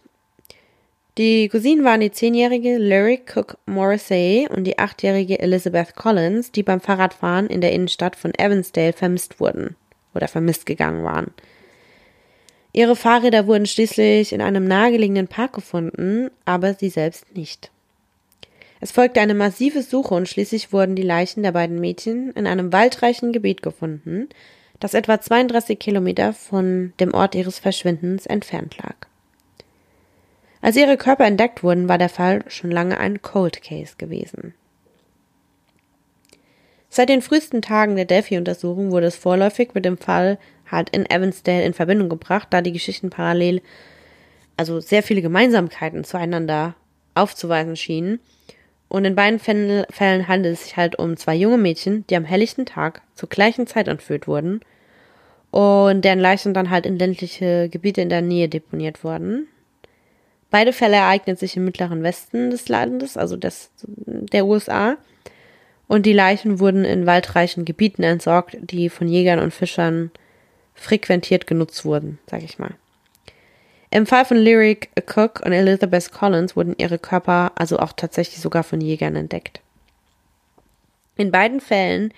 Die Cousinen waren die zehnjährige Larry Cook Morrissey und die achtjährige Elizabeth Collins, die beim Fahrradfahren in der Innenstadt von Evansdale vermisst wurden oder vermisst gegangen waren. Ihre Fahrräder wurden schließlich in einem nahegelegenen Park gefunden, aber sie selbst nicht. Es folgte eine massive Suche und schließlich wurden die Leichen der beiden Mädchen in einem waldreichen Gebiet gefunden, das etwa 32 Kilometer von dem Ort ihres Verschwindens entfernt lag. Als ihre Körper entdeckt wurden, war der Fall schon lange ein Cold Case gewesen. Seit den frühesten Tagen der Delphi-Untersuchung wurde es vorläufig mit dem Fall halt in Evansdale in Verbindung gebracht, da die Geschichten parallel, also sehr viele Gemeinsamkeiten zueinander aufzuweisen schienen. Und in beiden Fällen handelt es sich halt um zwei junge Mädchen, die am helllichten Tag zur gleichen Zeit entführt wurden und deren Leichen dann halt in ländliche Gebiete in der Nähe deponiert wurden. Beide Fälle ereignen sich im mittleren Westen des Landes, also des, der USA. Und die Leichen wurden in waldreichen Gebieten entsorgt, die von Jägern und Fischern frequentiert genutzt wurden, sag ich mal. Im Fall von Lyric Cook und Elizabeth Collins wurden ihre Körper also auch tatsächlich sogar von Jägern entdeckt. In beiden Fällen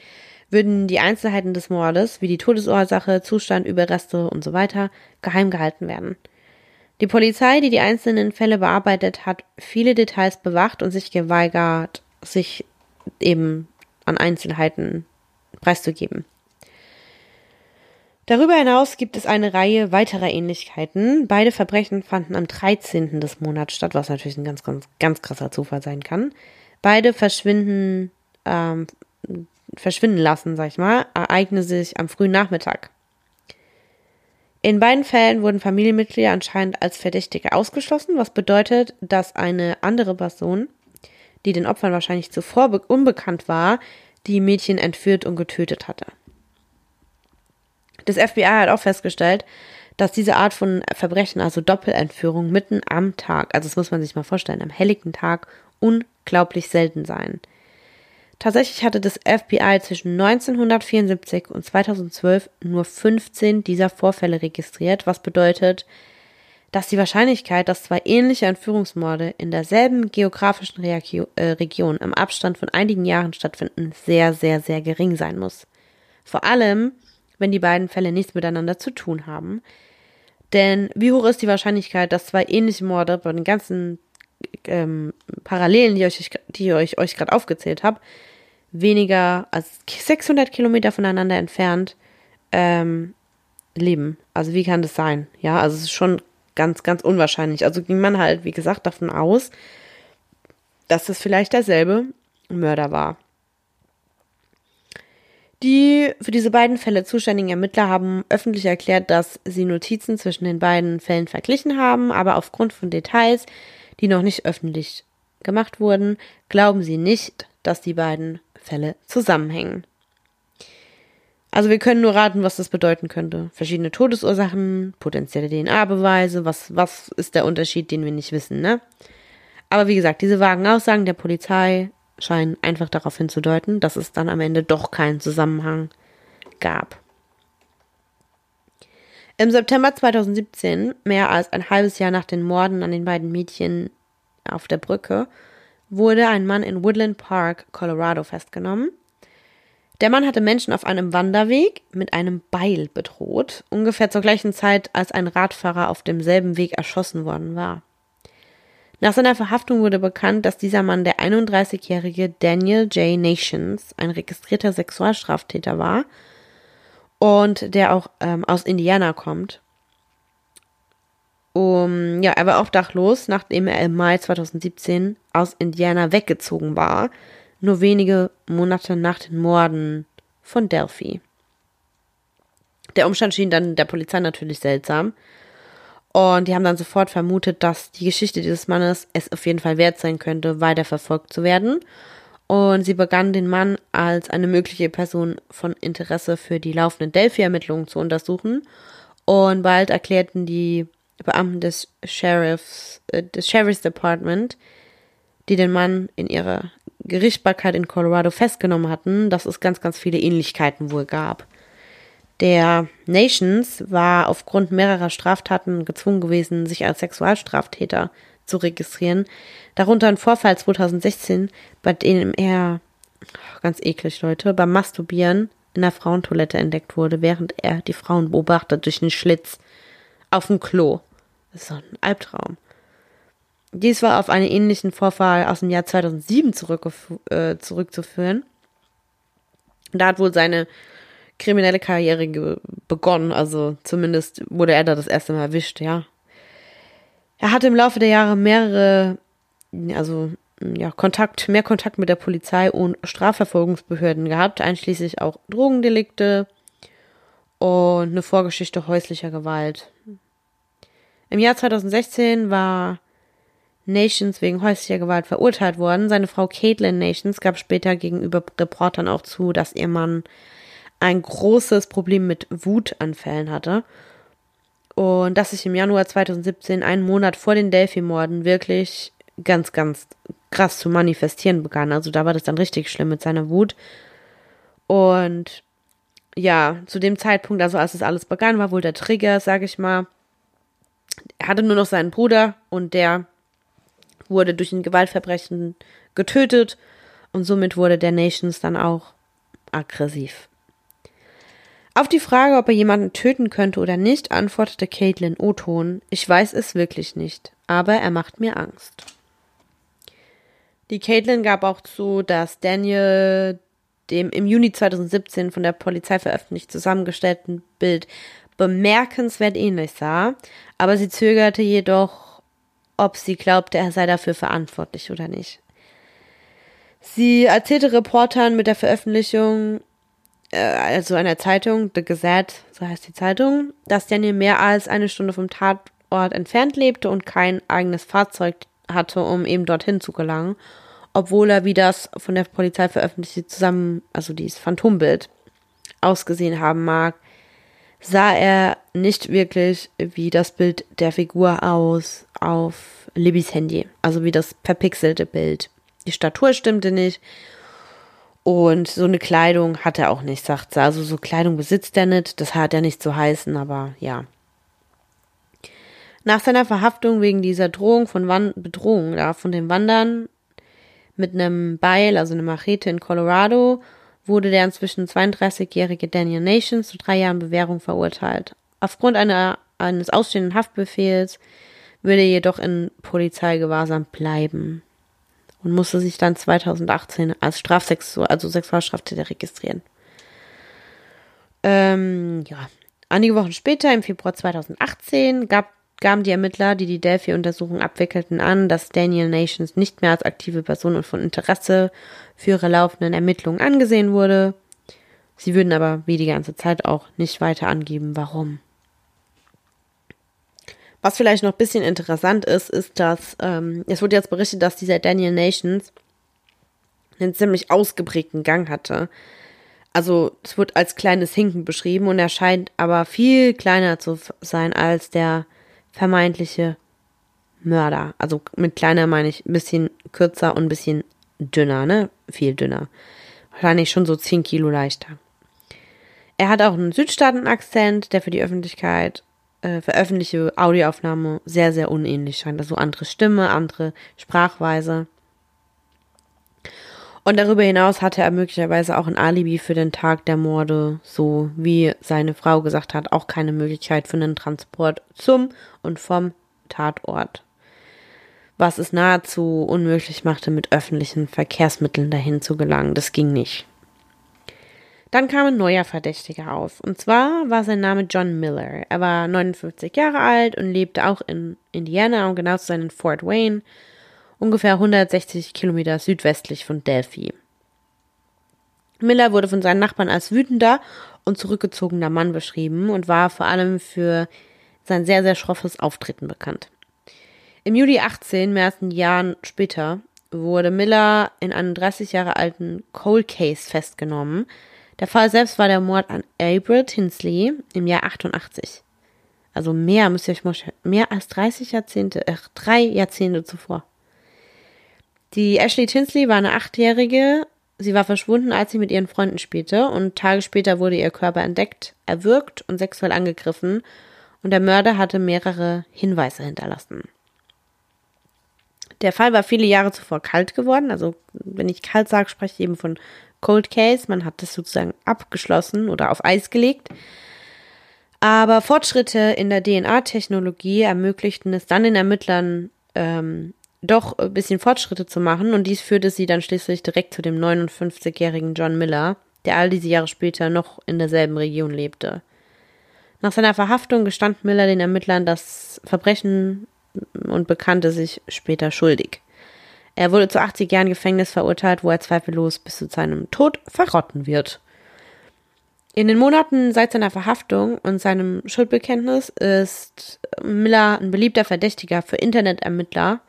würden die Einzelheiten des Mordes, wie die Todesursache, Zustand, Überreste und so weiter, geheim gehalten werden. Die Polizei, die die einzelnen Fälle bearbeitet hat, viele Details bewacht und sich geweigert, sich eben an Einzelheiten preiszugeben. Darüber hinaus gibt es eine Reihe weiterer Ähnlichkeiten. Beide Verbrechen fanden am 13. des Monats statt, was natürlich ein ganz, ganz, ganz krasser Zufall sein kann. Beide verschwinden, ähm, verschwinden lassen, sag ich mal, ereignen sich am frühen Nachmittag. In beiden Fällen wurden Familienmitglieder anscheinend als Verdächtige ausgeschlossen, was bedeutet, dass eine andere Person, die den Opfern wahrscheinlich zuvor unbekannt war, die Mädchen entführt und getötet hatte. Das FBI hat auch festgestellt, dass diese Art von Verbrechen, also Doppelentführung mitten am Tag, also das muss man sich mal vorstellen, am helligen Tag, unglaublich selten seien. Tatsächlich hatte das FBI zwischen 1974 und 2012 nur 15 dieser Vorfälle registriert, was bedeutet, dass die Wahrscheinlichkeit, dass zwei ähnliche Entführungsmorde in derselben geografischen Reaktion, äh, Region im Abstand von einigen Jahren stattfinden, sehr, sehr, sehr gering sein muss. Vor allem, wenn die beiden Fälle nichts miteinander zu tun haben. Denn wie hoch ist die Wahrscheinlichkeit, dass zwei ähnliche Morde bei den ganzen ähm, Parallelen, die, euch, die ich euch gerade aufgezählt habe, weniger als 600 Kilometer voneinander entfernt ähm, leben? Also wie kann das sein? Ja, also es ist schon ganz, ganz unwahrscheinlich. Also ging man halt, wie gesagt, davon aus, dass es vielleicht derselbe Mörder war. Die für diese beiden Fälle zuständigen Ermittler haben öffentlich erklärt, dass sie Notizen zwischen den beiden Fällen verglichen haben, aber aufgrund von Details, die noch nicht öffentlich gemacht wurden, glauben sie nicht, dass die beiden Fälle zusammenhängen. Also wir können nur raten, was das bedeuten könnte. Verschiedene Todesursachen, potenzielle DNA-Beweise, was, was ist der Unterschied, den wir nicht wissen, ne? Aber wie gesagt, diese vagen Aussagen der Polizei scheinen einfach darauf hinzudeuten, dass es dann am Ende doch keinen Zusammenhang gab. Im September 2017, mehr als ein halbes Jahr nach den Morden an den beiden Mädchen auf der Brücke, wurde ein Mann in Woodland Park, Colorado, festgenommen. Der Mann hatte Menschen auf einem Wanderweg mit einem Beil bedroht, ungefähr zur gleichen Zeit, als ein Radfahrer auf demselben Weg erschossen worden war. Nach seiner Verhaftung wurde bekannt, dass dieser Mann der 31-jährige Daniel J. Nations, ein registrierter Sexualstraftäter war und der auch ähm, aus Indiana kommt. Um, ja, er war auch dachlos, nachdem er im Mai 2017 aus Indiana weggezogen war, nur wenige Monate nach den Morden von Delphi. Der Umstand schien dann der Polizei natürlich seltsam, und die haben dann sofort vermutet, dass die Geschichte dieses Mannes es auf jeden Fall wert sein könnte, weiter verfolgt zu werden. Und sie begannen den Mann als eine mögliche Person von Interesse für die laufenden Delphi-Ermittlungen zu untersuchen. Und bald erklärten die Beamten des Sheriffs, äh, des Sheriff's Department, die den Mann in ihrer Gerichtsbarkeit in Colorado festgenommen hatten, dass es ganz, ganz viele Ähnlichkeiten wohl gab. Der Nations war aufgrund mehrerer Straftaten gezwungen gewesen, sich als Sexualstraftäter zu registrieren. Darunter ein Vorfall 2016, bei dem er, ganz eklig Leute, beim Masturbieren in der Frauentoilette entdeckt wurde, während er die Frauen beobachtet durch den Schlitz auf dem Klo. Das ist doch ein Albtraum. Dies war auf einen ähnlichen Vorfall aus dem Jahr 2007 äh, zurückzuführen. Da hat wohl seine kriminelle Karriere begonnen. Also zumindest wurde er da das erste Mal erwischt, ja. Er hatte im Laufe der Jahre mehrere, also ja, Kontakt, mehr Kontakt mit der Polizei und Strafverfolgungsbehörden gehabt, einschließlich auch Drogendelikte und eine Vorgeschichte häuslicher Gewalt. Im Jahr 2016 war Nations wegen häuslicher Gewalt verurteilt worden. Seine Frau Caitlin Nations gab später gegenüber Reportern auch zu, dass ihr Mann ein großes Problem mit Wutanfällen hatte. Und dass sich im Januar 2017, einen Monat vor den Delphi-Morden, wirklich ganz, ganz krass zu manifestieren begann. Also da war das dann richtig schlimm mit seiner Wut. Und ja, zu dem Zeitpunkt, also als es alles begann, war wohl der Trigger, sag ich mal. Er hatte nur noch seinen Bruder und der wurde durch ein Gewaltverbrechen getötet und somit wurde der Nations dann auch aggressiv. Auf die Frage, ob er jemanden töten könnte oder nicht, antwortete Caitlin O-Ton, ich weiß es wirklich nicht, aber er macht mir Angst. Die Caitlin gab auch zu, dass Daniel dem im Juni 2017 von der Polizei veröffentlicht zusammengestellten Bild bemerkenswert ähnlich sah, aber sie zögerte jedoch, ob sie glaubte, er sei dafür verantwortlich oder nicht. Sie erzählte Reportern mit der Veröffentlichung, äh, also einer Zeitung, The Gazette, so heißt die Zeitung, dass Daniel mehr als eine Stunde vom Tatort entfernt lebte und kein eigenes Fahrzeug hatte, um eben dorthin zu gelangen, obwohl er, wie das von der Polizei veröffentlichte, zusammen, also dieses Phantombild, ausgesehen haben mag, sah er nicht wirklich wie das Bild der Figur aus auf Libbys Handy, also wie das verpixelte Bild. Die Statur stimmte nicht und so eine Kleidung hat er auch nicht, sagt sie. Also so Kleidung besitzt er nicht, das hat er nicht zu heißen, aber ja. Nach seiner Verhaftung wegen dieser Drohung von Wan Bedrohung da von den Wandern mit einem Beil, also eine Machete in Colorado, wurde der inzwischen 32-jährige Daniel Nations zu drei Jahren Bewährung verurteilt. Aufgrund einer, eines ausstehenden Haftbefehls würde er jedoch in Polizeigewahrsam bleiben und musste sich dann 2018 als Strafsexual, also Sexualstraftäter registrieren. Ähm, ja. Einige Wochen später, im Februar 2018, gab gaben die Ermittler, die die Delphi-Untersuchung abwickelten, an, dass Daniel Nations nicht mehr als aktive Person und von Interesse für ihre laufenden Ermittlungen angesehen wurde. Sie würden aber wie die ganze Zeit auch nicht weiter angeben, warum. Was vielleicht noch ein bisschen interessant ist, ist, dass ähm, es wurde jetzt berichtet, dass dieser Daniel Nations einen ziemlich ausgeprägten Gang hatte. Also es wird als kleines Hinken beschrieben und er scheint aber viel kleiner zu sein als der vermeintliche Mörder. Also mit kleiner meine ich ein bisschen kürzer und ein bisschen dünner, ne? Viel dünner. Wahrscheinlich schon so 10 Kilo leichter. Er hat auch einen Südstaaten-Akzent, der für die Öffentlichkeit äh, veröffentlichte Audioaufnahme sehr, sehr unähnlich scheint. Also andere Stimme, andere Sprachweise. Und darüber hinaus hatte er möglicherweise auch ein Alibi für den Tag der Morde, so wie seine Frau gesagt hat, auch keine Möglichkeit für einen Transport zum und vom Tatort. Was es nahezu unmöglich machte, mit öffentlichen Verkehrsmitteln dahin zu gelangen. Das ging nicht. Dann kam ein neuer Verdächtiger auf. Und zwar war sein Name John Miller. Er war 59 Jahre alt und lebte auch in Indiana, um genau zu sein in Fort Wayne ungefähr 160 Kilometer südwestlich von Delphi. Miller wurde von seinen Nachbarn als wütender und zurückgezogener Mann beschrieben und war vor allem für sein sehr, sehr schroffes Auftreten bekannt. Im Juli 18, mehr als ein Jahr später, wurde Miller in einem 30 Jahre alten Cold Case festgenommen. Der Fall selbst war der Mord an April Tinsley im Jahr 88. Also mehr, müsst ihr euch mal mehr als 30 Jahrzehnte, äh, drei Jahrzehnte zuvor. Die Ashley Tinsley war eine Achtjährige. Sie war verschwunden, als sie mit ihren Freunden spielte und Tage später wurde ihr Körper entdeckt, erwürgt und sexuell angegriffen und der Mörder hatte mehrere Hinweise hinterlassen. Der Fall war viele Jahre zuvor kalt geworden. Also, wenn ich kalt sage, spreche ich eben von Cold Case. Man hat das sozusagen abgeschlossen oder auf Eis gelegt. Aber Fortschritte in der DNA-Technologie ermöglichten es dann den Ermittlern, ähm, doch ein bisschen Fortschritte zu machen und dies führte sie dann schließlich direkt zu dem 59-jährigen John Miller, der all diese Jahre später noch in derselben Region lebte. Nach seiner Verhaftung gestand Miller den Ermittlern das Verbrechen und bekannte sich später schuldig. Er wurde zu 80 Jahren Gefängnis verurteilt, wo er zweifellos bis zu seinem Tod verrotten wird. In den Monaten seit seiner Verhaftung und seinem Schuldbekenntnis ist Miller ein beliebter Verdächtiger für Internetermittler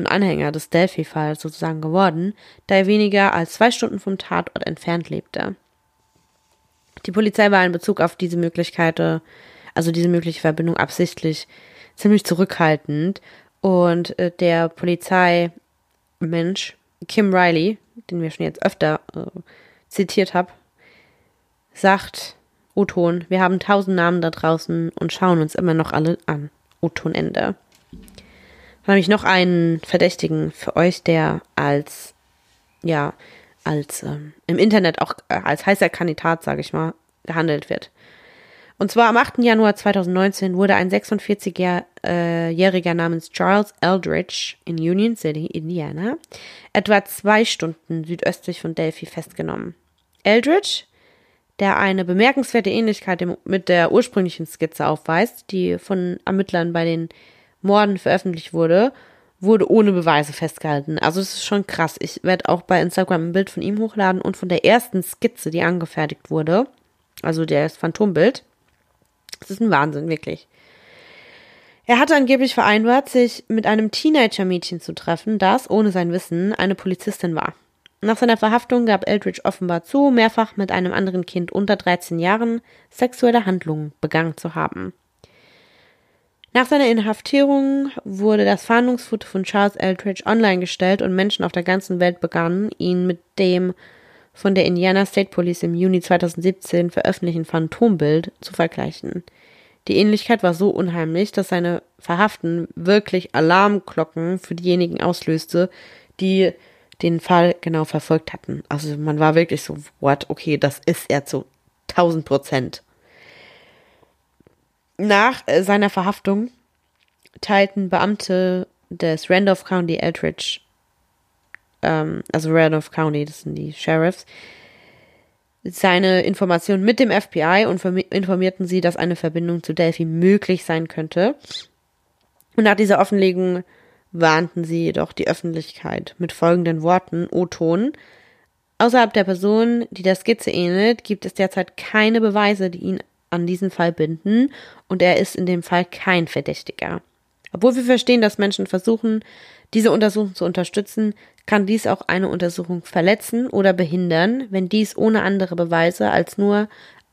und Anhänger des Delphi-Falls sozusagen geworden, da er weniger als zwei Stunden vom Tatort entfernt lebte. Die Polizei war in Bezug auf diese Möglichkeit, also diese mögliche Verbindung absichtlich ziemlich zurückhaltend und äh, der Polizeimensch Kim Riley, den wir schon jetzt öfter äh, zitiert haben, sagt O-Ton, wir haben tausend Namen da draußen und schauen uns immer noch alle an. O-Ton Ende. Habe ich noch einen Verdächtigen für euch, der als, ja, als ähm, im Internet auch äh, als heißer Kandidat, sage ich mal, gehandelt wird. Und zwar am 8. Januar 2019 wurde ein 46-Jähriger äh, namens Charles Eldridge in Union City, Indiana, etwa zwei Stunden südöstlich von Delphi festgenommen. Eldridge, der eine bemerkenswerte Ähnlichkeit mit der ursprünglichen Skizze aufweist, die von Ermittlern bei den Morden veröffentlicht wurde, wurde ohne Beweise festgehalten. Also es ist schon krass. Ich werde auch bei Instagram ein Bild von ihm hochladen und von der ersten Skizze, die angefertigt wurde, also das Phantombild. Das ist ein Wahnsinn, wirklich. Er hatte angeblich vereinbart, sich mit einem Teenager-Mädchen zu treffen, das, ohne sein Wissen, eine Polizistin war. Nach seiner Verhaftung gab Eldridge offenbar zu, mehrfach mit einem anderen Kind unter 13 Jahren sexuelle Handlungen begangen zu haben. Nach seiner Inhaftierung wurde das Fahndungsfoto von Charles Eldridge online gestellt und Menschen auf der ganzen Welt begannen, ihn mit dem von der Indiana State Police im Juni 2017 veröffentlichten Phantombild zu vergleichen. Die Ähnlichkeit war so unheimlich, dass seine Verhaften wirklich Alarmglocken für diejenigen auslöste, die den Fall genau verfolgt hatten. Also man war wirklich so, what, okay, das ist er zu 1000 Prozent. Nach äh, seiner Verhaftung teilten Beamte des Randolph County Eldridge ähm, also Randolph County, das sind die Sheriffs, seine Informationen mit dem FBI und informierten sie, dass eine Verbindung zu Delphi möglich sein könnte. Und nach dieser Offenlegung warnten sie jedoch die Öffentlichkeit mit folgenden Worten, O-Ton. Außerhalb der Person, die der Skizze ähnelt, gibt es derzeit keine Beweise, die ihn an diesen Fall binden und er ist in dem Fall kein Verdächtiger. Obwohl wir verstehen, dass Menschen versuchen, diese Untersuchung zu unterstützen, kann dies auch eine Untersuchung verletzen oder behindern, wenn dies ohne andere Beweise als nur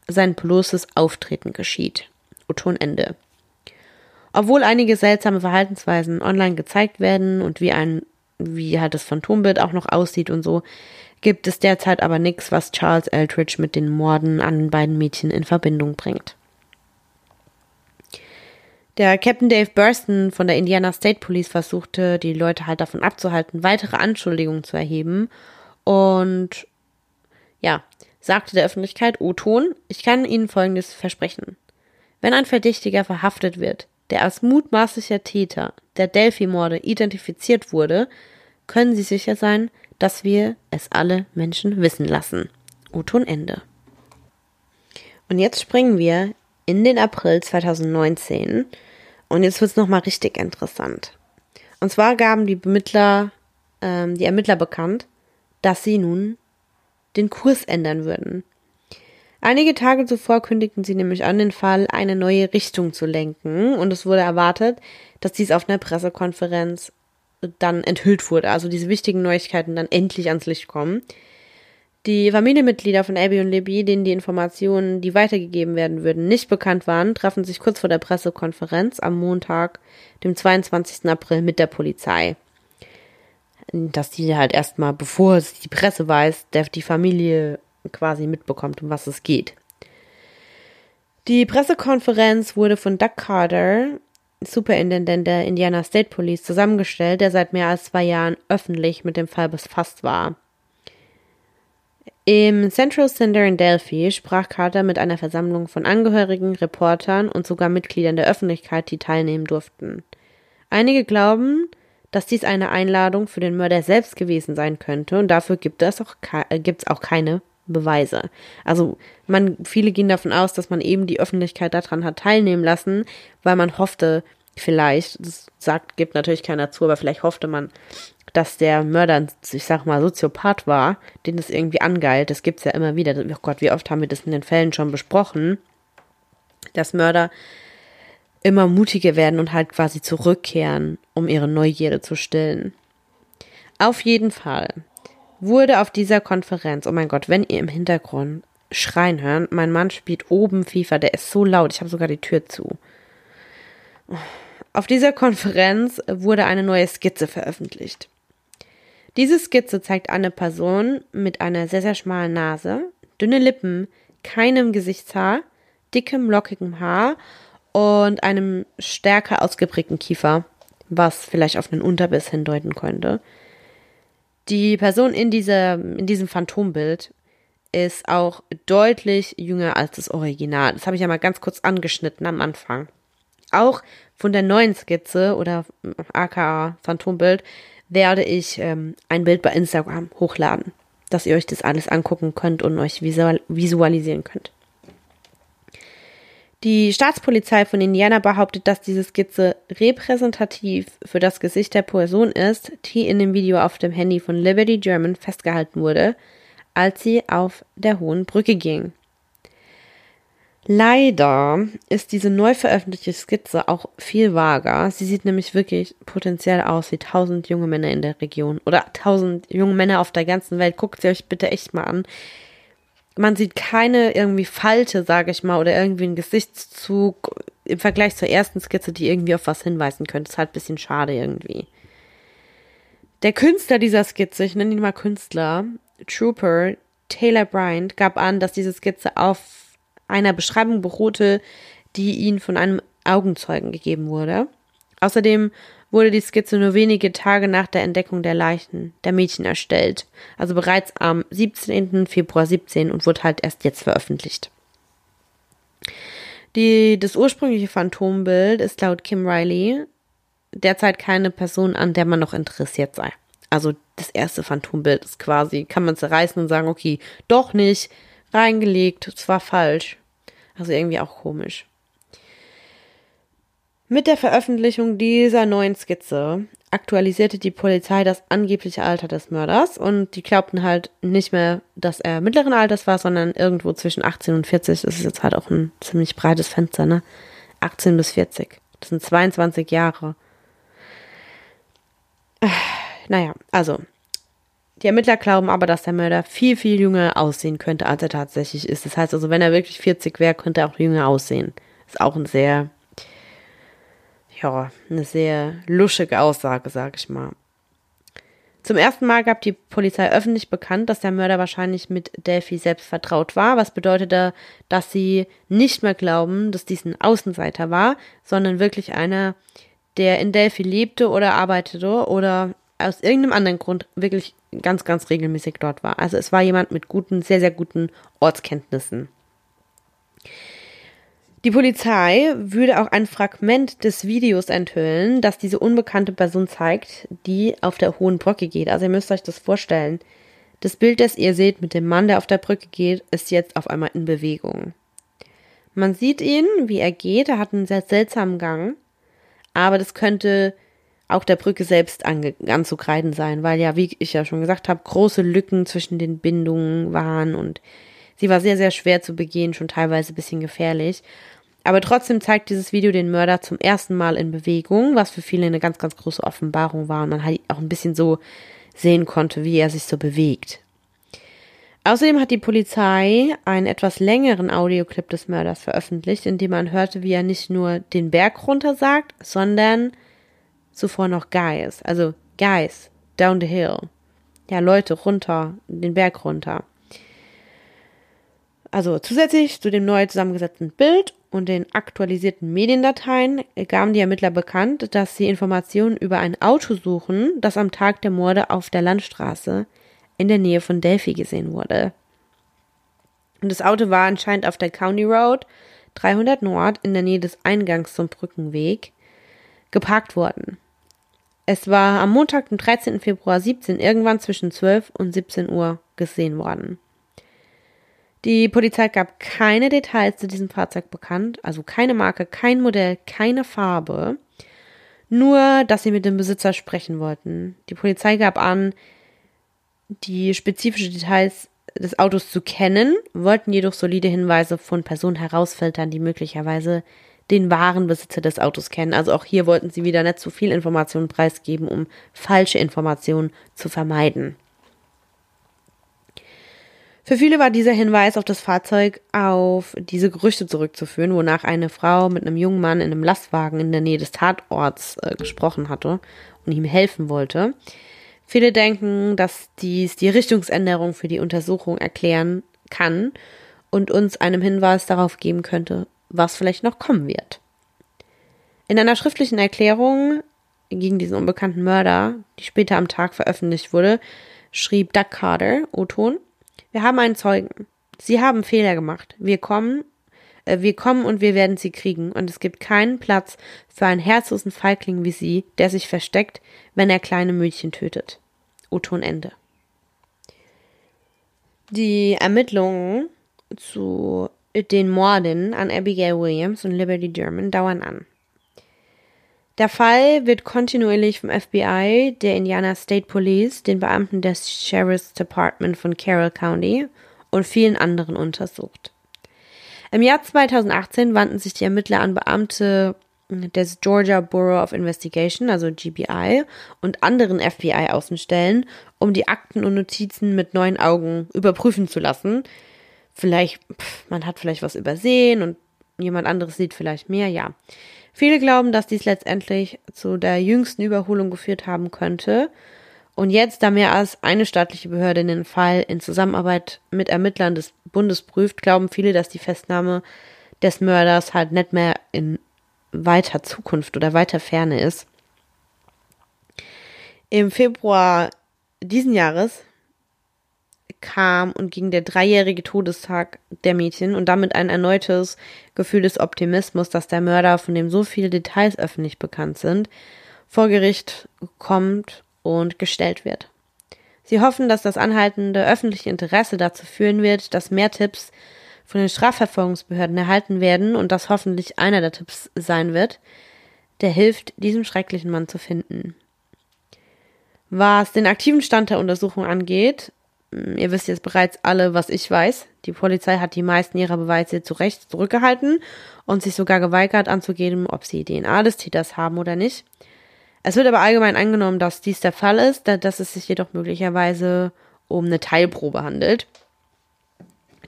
sein bloßes Auftreten geschieht. Oton Ende. Obwohl einige seltsame Verhaltensweisen online gezeigt werden und wie ein, wie halt das Phantombild auch noch aussieht und so, gibt es derzeit aber nichts, was Charles Eldridge mit den Morden an den beiden Mädchen in Verbindung bringt. Der Captain Dave Burston von der Indiana State Police versuchte, die Leute halt davon abzuhalten, weitere Anschuldigungen zu erheben. Und ja, sagte der Öffentlichkeit, O-Ton, ich kann Ihnen Folgendes versprechen. Wenn ein Verdächtiger verhaftet wird, der als mutmaßlicher Täter der Delphi-Morde identifiziert wurde, können Sie sicher sein, dass wir es alle Menschen wissen lassen. O-Ton Ende. Und jetzt springen wir in den April 2019 und jetzt wird's nochmal richtig interessant. Und zwar gaben die Ermittler, ähm, die Ermittler bekannt, dass sie nun den Kurs ändern würden. Einige Tage zuvor kündigten sie nämlich an, den Fall eine neue Richtung zu lenken und es wurde erwartet, dass dies auf einer Pressekonferenz dann enthüllt wurde, also diese wichtigen Neuigkeiten dann endlich ans Licht kommen. Die Familienmitglieder von Abby und Libby, denen die Informationen, die weitergegeben werden würden, nicht bekannt waren, trafen sich kurz vor der Pressekonferenz am Montag, dem 22. April, mit der Polizei. Dass die halt erstmal, bevor es die Presse weiß, die Familie quasi mitbekommt, um was es geht. Die Pressekonferenz wurde von Doug Carter, Superintendent der Indiana State Police, zusammengestellt, der seit mehr als zwei Jahren öffentlich mit dem Fall befasst war. Im Central Center in Delphi sprach Carter mit einer Versammlung von Angehörigen, Reportern und sogar Mitgliedern der Öffentlichkeit, die teilnehmen durften. Einige glauben, dass dies eine Einladung für den Mörder selbst gewesen sein könnte und dafür gibt es auch, äh, gibt's auch keine Beweise. Also man, viele gehen davon aus, dass man eben die Öffentlichkeit daran hat teilnehmen lassen, weil man hoffte, vielleicht, das sagt, gibt natürlich keiner zu, aber vielleicht hoffte man, dass der Mörder, ich sag mal, Soziopath war, den es irgendwie angeilt. Das gibt's ja immer wieder. Oh Gott, wie oft haben wir das in den Fällen schon besprochen, dass Mörder immer mutiger werden und halt quasi zurückkehren, um ihre Neugierde zu stillen. Auf jeden Fall wurde auf dieser Konferenz, oh mein Gott, wenn ihr im Hintergrund schreien hören, mein Mann spielt oben FIFA, der ist so laut, ich habe sogar die Tür zu. Auf dieser Konferenz wurde eine neue Skizze veröffentlicht. Diese Skizze zeigt eine Person mit einer sehr, sehr schmalen Nase, dünne Lippen, keinem Gesichtshaar, dickem, lockigem Haar und einem stärker ausgeprägten Kiefer, was vielleicht auf einen Unterbiss hindeuten könnte. Die Person in, dieser, in diesem Phantombild ist auch deutlich jünger als das Original. Das habe ich ja mal ganz kurz angeschnitten am Anfang. Auch von der neuen Skizze oder aka Phantombild werde ich ähm, ein Bild bei Instagram hochladen, dass ihr euch das alles angucken könnt und euch visual visualisieren könnt. Die Staatspolizei von Indiana behauptet, dass diese Skizze repräsentativ für das Gesicht der Person ist, die in dem Video auf dem Handy von Liberty German festgehalten wurde, als sie auf der Hohen Brücke ging. Leider ist diese neu veröffentlichte Skizze auch viel vager. Sie sieht nämlich wirklich potenziell aus wie tausend junge Männer in der Region oder tausend junge Männer auf der ganzen Welt. Guckt sie euch bitte echt mal an man sieht keine irgendwie Falte, sage ich mal, oder irgendwie einen Gesichtszug im Vergleich zur ersten Skizze, die irgendwie auf was hinweisen könnte. Ist halt ein bisschen schade irgendwie. Der Künstler dieser Skizze, ich nenne ihn mal Künstler, Trooper Taylor Bryant, gab an, dass diese Skizze auf einer Beschreibung beruhte, die ihm von einem Augenzeugen gegeben wurde. Außerdem wurde die Skizze nur wenige Tage nach der Entdeckung der Leichen der Mädchen erstellt, also bereits am 17. Februar 17 und wurde halt erst jetzt veröffentlicht. Die, das ursprüngliche Phantombild ist laut Kim Riley derzeit keine Person, an der man noch interessiert sei. Also das erste Phantombild ist quasi, kann man zerreißen und sagen, okay, doch nicht, reingelegt, es war falsch. Also irgendwie auch komisch. Mit der Veröffentlichung dieser neuen Skizze aktualisierte die Polizei das angebliche Alter des Mörders und die glaubten halt nicht mehr, dass er mittleren Alters war, sondern irgendwo zwischen 18 und 40. Das ist jetzt halt auch ein ziemlich breites Fenster, ne? 18 bis 40. Das sind 22 Jahre. Naja, also. Die Ermittler glauben aber, dass der Mörder viel, viel jünger aussehen könnte, als er tatsächlich ist. Das heißt also, wenn er wirklich 40 wäre, könnte er auch jünger aussehen. Ist auch ein sehr ja, eine sehr luschige Aussage, sag ich mal. Zum ersten Mal gab die Polizei öffentlich bekannt, dass der Mörder wahrscheinlich mit Delphi selbst vertraut war, was bedeutete, dass sie nicht mehr glauben, dass dies ein Außenseiter war, sondern wirklich einer, der in Delphi lebte oder arbeitete oder aus irgendeinem anderen Grund wirklich ganz, ganz regelmäßig dort war. Also es war jemand mit guten, sehr, sehr guten Ortskenntnissen. Die Polizei würde auch ein Fragment des Videos enthüllen, das diese unbekannte Person zeigt, die auf der hohen Brücke geht. Also ihr müsst euch das vorstellen. Das Bild, das ihr seht mit dem Mann, der auf der Brücke geht, ist jetzt auf einmal in Bewegung. Man sieht ihn, wie er geht. Er hat einen sehr seltsamen Gang. Aber das könnte auch der Brücke selbst anzukreiden sein, weil ja, wie ich ja schon gesagt habe, große Lücken zwischen den Bindungen waren und Sie war sehr, sehr schwer zu begehen, schon teilweise ein bisschen gefährlich. Aber trotzdem zeigt dieses Video den Mörder zum ersten Mal in Bewegung, was für viele eine ganz, ganz große Offenbarung war und man halt auch ein bisschen so sehen konnte, wie er sich so bewegt. Außerdem hat die Polizei einen etwas längeren Audioclip des Mörders veröffentlicht, in dem man hörte, wie er nicht nur den Berg runter sagt, sondern zuvor noch Guys, also Guys, down the hill. Ja, Leute runter, den Berg runter. Also zusätzlich zu dem neu zusammengesetzten Bild und den aktualisierten Mediendateien gaben die Ermittler bekannt, dass sie Informationen über ein Auto suchen, das am Tag der Morde auf der Landstraße in der Nähe von Delphi gesehen wurde. Und das Auto war anscheinend auf der County Road 300 Nord in der Nähe des Eingangs zum Brückenweg geparkt worden. Es war am Montag, dem 13. Februar 17 irgendwann zwischen 12 und 17 Uhr gesehen worden. Die Polizei gab keine Details zu diesem Fahrzeug bekannt, also keine Marke, kein Modell, keine Farbe. Nur, dass sie mit dem Besitzer sprechen wollten. Die Polizei gab an, die spezifischen Details des Autos zu kennen, wollten jedoch solide Hinweise von Personen herausfiltern, die möglicherweise den wahren Besitzer des Autos kennen. Also auch hier wollten sie wieder nicht zu viel Informationen preisgeben, um falsche Informationen zu vermeiden. Für viele war dieser Hinweis auf das Fahrzeug auf diese Gerüchte zurückzuführen, wonach eine Frau mit einem jungen Mann in einem Lastwagen in der Nähe des Tatorts äh, gesprochen hatte und ihm helfen wollte. Viele denken, dass dies die Richtungsänderung für die Untersuchung erklären kann und uns einem Hinweis darauf geben könnte, was vielleicht noch kommen wird. In einer schriftlichen Erklärung gegen diesen unbekannten Mörder, die später am Tag veröffentlicht wurde, schrieb Doug Carter, O-Ton, wir haben einen Zeugen. Sie haben Fehler gemacht. Wir kommen, äh, wir kommen und wir werden sie kriegen. Und es gibt keinen Platz für einen herzlosen Feigling wie Sie, der sich versteckt, wenn er kleine Mädchen tötet. O-Ton Ende. Die Ermittlungen zu den Morden an Abigail Williams und Liberty German dauern an. Der Fall wird kontinuierlich vom FBI, der Indiana State Police, den Beamten des Sheriff's Department von Carroll County und vielen anderen untersucht. Im Jahr 2018 wandten sich die Ermittler an Beamte des Georgia Bureau of Investigation, also GBI, und anderen FBI-Außenstellen, um die Akten und Notizen mit neuen Augen überprüfen zu lassen. Vielleicht, pff, man hat vielleicht was übersehen und jemand anderes sieht vielleicht mehr, ja. Viele glauben, dass dies letztendlich zu der jüngsten Überholung geführt haben könnte. Und jetzt, da mehr als eine staatliche Behörde den Fall in Zusammenarbeit mit Ermittlern des Bundes prüft, glauben viele, dass die Festnahme des Mörders halt nicht mehr in weiter Zukunft oder weiter Ferne ist. Im Februar diesen Jahres kam und ging der dreijährige Todestag der Mädchen und damit ein erneutes Gefühl des Optimismus, dass der Mörder, von dem so viele Details öffentlich bekannt sind, vor Gericht kommt und gestellt wird. Sie hoffen, dass das anhaltende öffentliche Interesse dazu führen wird, dass mehr Tipps von den Strafverfolgungsbehörden erhalten werden und das hoffentlich einer der Tipps sein wird, der hilft, diesen schrecklichen Mann zu finden. Was den aktiven Stand der Untersuchung angeht, ihr wisst jetzt bereits alle, was ich weiß. Die Polizei hat die meisten ihrer Beweise zu Recht zurückgehalten und sich sogar geweigert anzugeben, ob sie DNA des Täters haben oder nicht. Es wird aber allgemein angenommen, dass dies der Fall ist, dass es sich jedoch möglicherweise um eine Teilprobe handelt.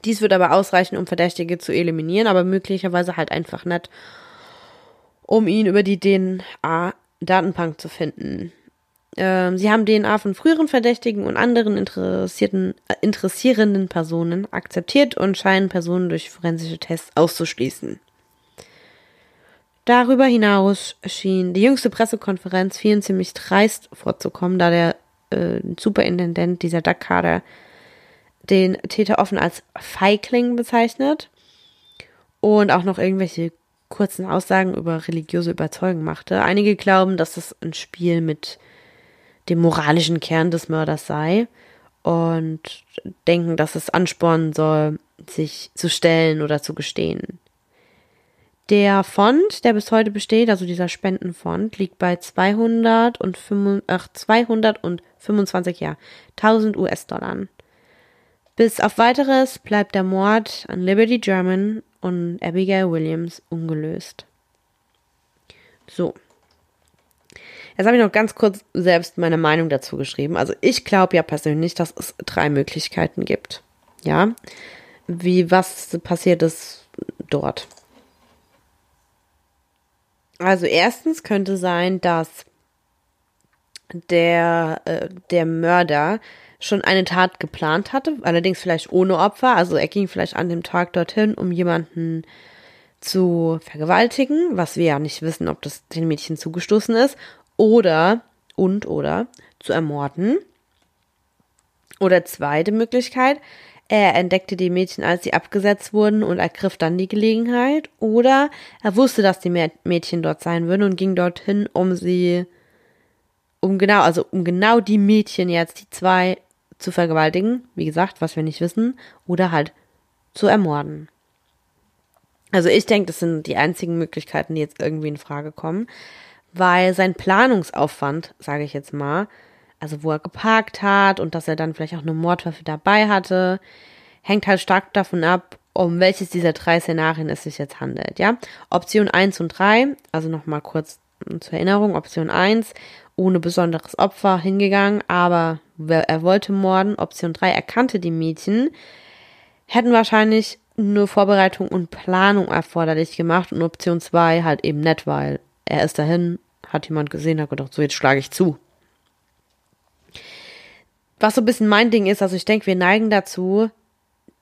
Dies wird aber ausreichen, um Verdächtige zu eliminieren, aber möglicherweise halt einfach nicht, um ihn über die DNA-Datenbank zu finden. Ähm, sie haben DNA von früheren Verdächtigen und anderen interessierten, äh, interessierenden Personen akzeptiert und scheinen Personen durch forensische Tests auszuschließen. Darüber hinaus schien die jüngste Pressekonferenz vielen ziemlich dreist vorzukommen, da der äh, Superintendent dieser Duck den Täter offen als Feigling bezeichnet und auch noch irgendwelche kurzen Aussagen über religiöse Überzeugung machte. Einige glauben, dass das ein Spiel mit dem moralischen Kern des Mörders sei und denken, dass es anspornen soll, sich zu stellen oder zu gestehen. Der Fond, der bis heute besteht, also dieser Spendenfond, liegt bei 200 und 5, ach, 225 ja, 1000 US-Dollar. Bis auf weiteres bleibt der Mord an Liberty German und Abigail Williams ungelöst. So. Jetzt habe ich noch ganz kurz selbst meine Meinung dazu geschrieben. Also ich glaube ja persönlich, dass es drei Möglichkeiten gibt. Ja, wie was passiert ist dort. Also erstens könnte sein, dass der, äh, der Mörder schon eine Tat geplant hatte, allerdings vielleicht ohne Opfer. Also er ging vielleicht an dem Tag dorthin, um jemanden zu vergewaltigen, was wir ja nicht wissen, ob das den Mädchen zugestoßen ist, oder und oder zu ermorden. Oder zweite Möglichkeit, er entdeckte die Mädchen, als sie abgesetzt wurden und ergriff dann die Gelegenheit. Oder er wusste, dass die Mädchen dort sein würden und ging dorthin, um sie, um genau, also um genau die Mädchen jetzt, die zwei, zu vergewaltigen. Wie gesagt, was wir nicht wissen. Oder halt zu ermorden. Also ich denke, das sind die einzigen Möglichkeiten, die jetzt irgendwie in Frage kommen weil sein Planungsaufwand, sage ich jetzt mal, also wo er geparkt hat und dass er dann vielleicht auch eine Mordwaffe dabei hatte, hängt halt stark davon ab, um welches dieser drei Szenarien es sich jetzt handelt, ja. Option 1 und 3, also nochmal kurz zur Erinnerung, Option 1, ohne besonderes Opfer hingegangen, aber er wollte morden. Option 3, er kannte die Mädchen, hätten wahrscheinlich nur Vorbereitung und Planung erforderlich gemacht und Option 2 halt eben nett, weil er ist dahin, hat jemand gesehen, hat gedacht, so jetzt schlage ich zu. Was so ein bisschen mein Ding ist, also ich denke, wir neigen dazu,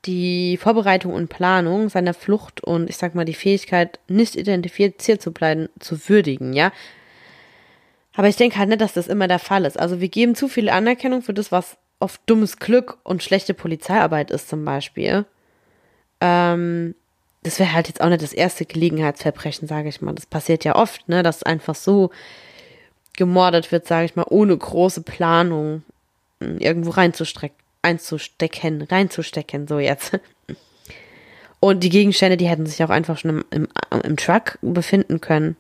die Vorbereitung und Planung seiner Flucht und ich sag mal die Fähigkeit, nicht identifiziert zu bleiben, zu würdigen, ja. Aber ich denke halt nicht, dass das immer der Fall ist. Also wir geben zu viel Anerkennung für das, was oft dummes Glück und schlechte Polizeiarbeit ist zum Beispiel. Ähm, das wäre halt jetzt auch nicht das erste Gelegenheitsverbrechen, sage ich mal. Das passiert ja oft, ne, dass einfach so gemordet wird, sage ich mal, ohne große Planung hm, irgendwo reinzustrecken, einzustecken, reinzustecken, so jetzt. Und die Gegenstände, die hätten sich auch einfach schon im, im, im Truck befinden können.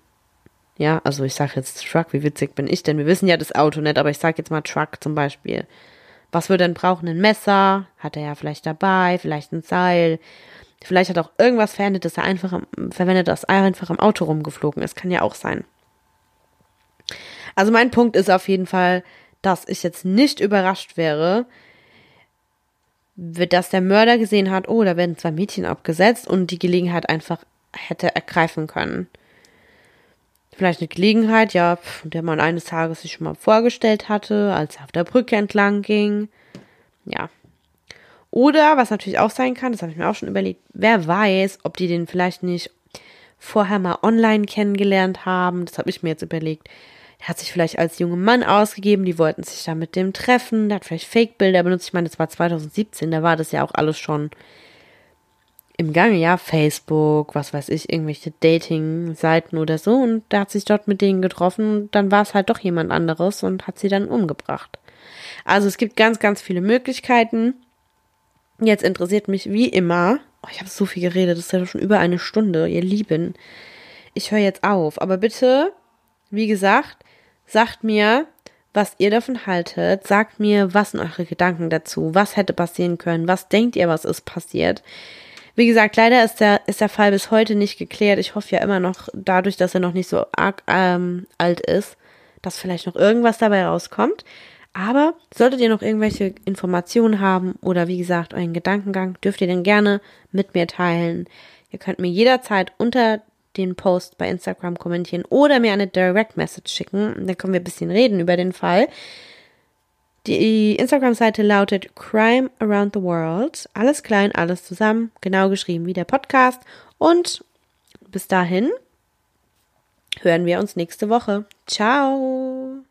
Ja, also ich sage jetzt Truck, wie witzig bin ich denn? Wir wissen ja das Auto nicht, aber ich sage jetzt mal Truck zum Beispiel. Was würde denn brauchen? Ein Messer? Hat er ja vielleicht dabei, vielleicht ein Seil. Vielleicht hat er auch irgendwas verwendet, dass er einfach verwendet, das einfach im Auto rumgeflogen ist. Kann ja auch sein. Also mein Punkt ist auf jeden Fall, dass ich jetzt nicht überrascht wäre, dass der Mörder gesehen hat, oh, da werden zwei Mädchen abgesetzt und die Gelegenheit einfach hätte ergreifen können. Vielleicht eine Gelegenheit, ja, der man eines Tages sich schon mal vorgestellt hatte, als er auf der Brücke entlang ging. Ja. Oder, was natürlich auch sein kann, das habe ich mir auch schon überlegt, wer weiß, ob die den vielleicht nicht vorher mal online kennengelernt haben. Das habe ich mir jetzt überlegt. Er hat sich vielleicht als junger Mann ausgegeben, die wollten sich da mit dem treffen, der hat vielleicht Fake-Bilder benutzt. Ich meine, das war 2017, da war das ja auch alles schon im Gange, ja, Facebook, was weiß ich, irgendwelche Dating-Seiten oder so. Und da hat sich dort mit denen getroffen und dann war es halt doch jemand anderes und hat sie dann umgebracht. Also es gibt ganz, ganz viele Möglichkeiten. Jetzt interessiert mich wie immer, oh, ich habe so viel geredet, das ist ja schon über eine Stunde, ihr Lieben. Ich höre jetzt auf, aber bitte, wie gesagt, sagt mir, was ihr davon haltet, sagt mir, was sind eure Gedanken dazu, was hätte passieren können, was denkt ihr, was ist passiert. Wie gesagt, leider ist der, ist der Fall bis heute nicht geklärt. Ich hoffe ja immer noch, dadurch, dass er noch nicht so arg ähm, alt ist, dass vielleicht noch irgendwas dabei rauskommt. Aber solltet ihr noch irgendwelche Informationen haben oder wie gesagt euren Gedankengang, dürft ihr den gerne mit mir teilen. Ihr könnt mir jederzeit unter den Post bei Instagram kommentieren oder mir eine Direct Message schicken. Dann können wir ein bisschen reden über den Fall. Die Instagram-Seite lautet Crime Around the World. Alles klein, alles zusammen, genau geschrieben wie der Podcast. Und bis dahin hören wir uns nächste Woche. Ciao!